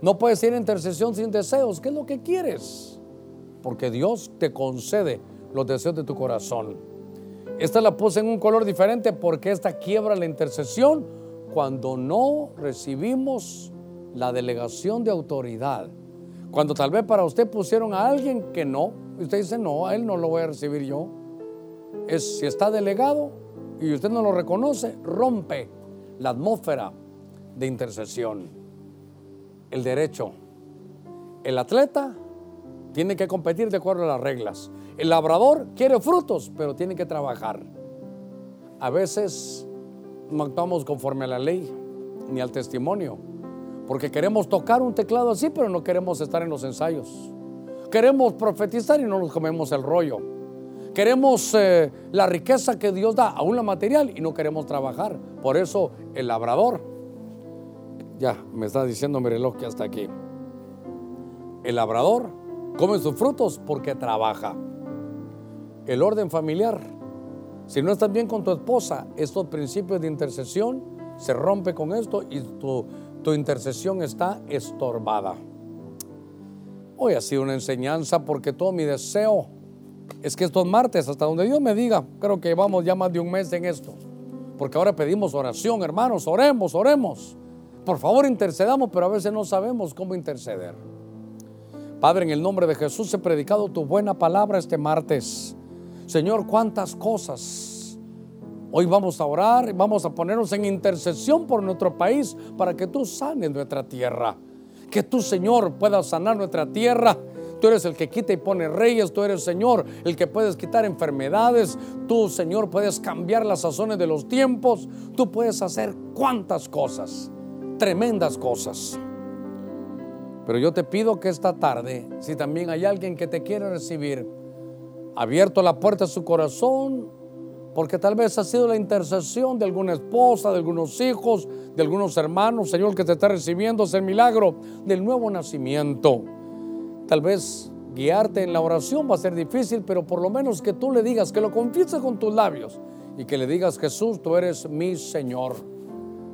No puedes ir a intercesión sin deseos. ¿Qué es lo que quieres? Porque Dios te concede los deseos de tu corazón. Esta la puse en un color diferente porque esta quiebra la intercesión cuando no recibimos la delegación de autoridad. Cuando tal vez para usted pusieron a alguien que no, usted dice, no, a él no lo voy a recibir yo. Es si está delegado y usted no lo reconoce, rompe la atmósfera de intercesión el derecho. El atleta tiene que competir de acuerdo a las reglas. El labrador quiere frutos, pero tiene que trabajar. A veces no actuamos conforme a la ley ni al testimonio, porque queremos tocar un teclado así, pero no queremos estar en los ensayos. Queremos profetizar y no nos comemos el rollo. Queremos eh, la riqueza que Dios da, aún la material, y no queremos trabajar. Por eso el labrador ya, me está diciendo mi reloj que hasta aquí. El labrador come sus frutos porque trabaja. El orden familiar. Si no estás bien con tu esposa, estos principios de intercesión se rompe con esto y tu, tu intercesión está estorbada. Hoy ha sido una enseñanza porque todo mi deseo es que estos martes, hasta donde Dios me diga, creo que vamos ya más de un mes en esto. Porque ahora pedimos oración, hermanos, oremos, oremos. Por favor, intercedamos, pero a veces no sabemos cómo interceder. Padre, en el nombre de Jesús he predicado tu buena palabra este martes. Señor, cuántas cosas. Hoy vamos a orar y vamos a ponernos en intercesión por nuestro país para que tú sanes nuestra tierra. Que tú, Señor, puedas sanar nuestra tierra. Tú eres el que quita y pone reyes, tú eres Señor el que puedes quitar enfermedades, tú Señor puedes cambiar las sazones de los tiempos, tú puedes hacer cuántas cosas tremendas cosas. Pero yo te pido que esta tarde, si también hay alguien que te quiere recibir, abierto la puerta de su corazón, porque tal vez ha sido la intercesión de alguna esposa, de algunos hijos, de algunos hermanos, Señor, que te está recibiendo, es el milagro del nuevo nacimiento. Tal vez guiarte en la oración va a ser difícil, pero por lo menos que tú le digas, que lo confieses con tus labios y que le digas, Jesús, tú eres mi Señor.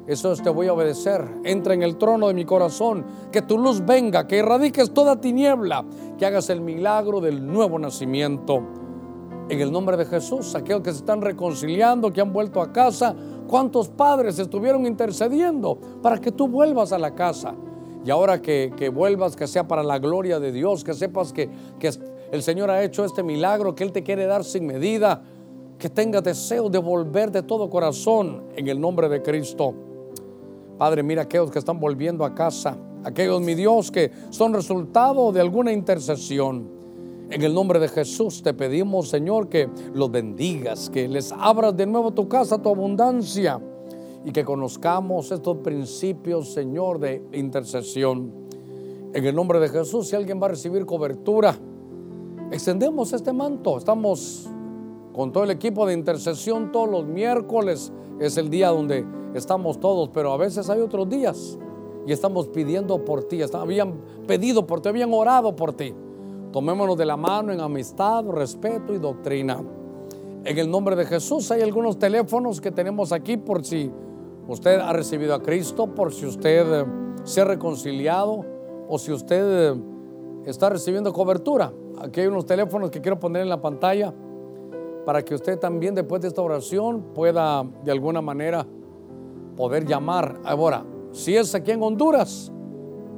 Eso te voy a obedecer. Entra en el trono de mi corazón. Que tu luz venga, que erradiques toda tiniebla, que hagas el milagro del nuevo nacimiento. En el nombre de Jesús, aquellos que se están reconciliando, que han vuelto a casa, cuántos padres estuvieron intercediendo para que tú vuelvas a la casa. Y ahora que, vuelvas, que sea para la gloria de Dios, que sepas que, que el Señor ha hecho este milagro, que Él te quiere dar sin medida, que tengas deseo de volver de todo corazón en el nombre de Cristo. Padre, mira aquellos que están volviendo a casa, aquellos, mi Dios, que son resultado de alguna intercesión. En el nombre de Jesús te pedimos, Señor, que los bendigas, que les abras de nuevo tu casa, tu abundancia, y que conozcamos estos principios, Señor, de intercesión. En el nombre de Jesús, si alguien va a recibir cobertura, extendemos este manto. Estamos con todo el equipo de intercesión todos los miércoles. Es el día donde estamos todos, pero a veces hay otros días y estamos pidiendo por ti, habían pedido por ti, habían orado por ti. Tomémonos de la mano en amistad, respeto y doctrina. En el nombre de Jesús hay algunos teléfonos que tenemos aquí por si usted ha recibido a Cristo, por si usted eh, se ha reconciliado o si usted eh, está recibiendo cobertura. Aquí hay unos teléfonos que quiero poner en la pantalla para que usted también después de esta oración pueda de alguna manera poder llamar. Ahora, si es aquí en Honduras,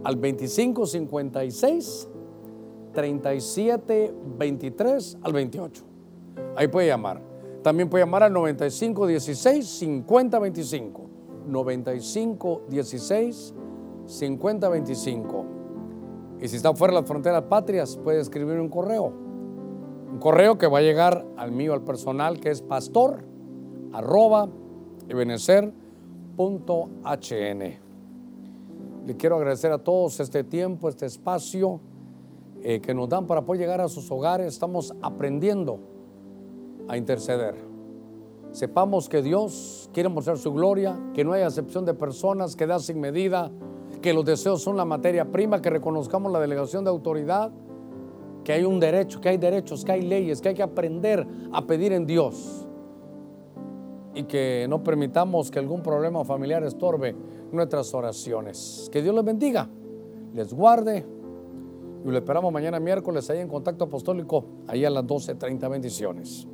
al 2556 3723 al 28. Ahí puede llamar. También puede llamar al 9516 5025. 9516 5025. Y si está fuera de las fronteras patrias, puede escribir un correo. Un correo que va a llegar al mío, al personal, que es pastor arroba Le quiero agradecer a todos este tiempo, este espacio eh, que nos dan para poder llegar a sus hogares. Estamos aprendiendo a interceder. Sepamos que Dios quiere mostrar su gloria, que no hay acepción de personas, que da sin medida, que los deseos son la materia prima, que reconozcamos la delegación de autoridad, que hay un derecho, que hay derechos, que hay leyes, que hay que aprender a pedir en Dios y que no permitamos que algún problema familiar estorbe nuestras oraciones. Que Dios les bendiga. les guarde. Y lo esperamos mañana miércoles ahí en Contacto Apostólico, ahí a las 12.30 bendiciones.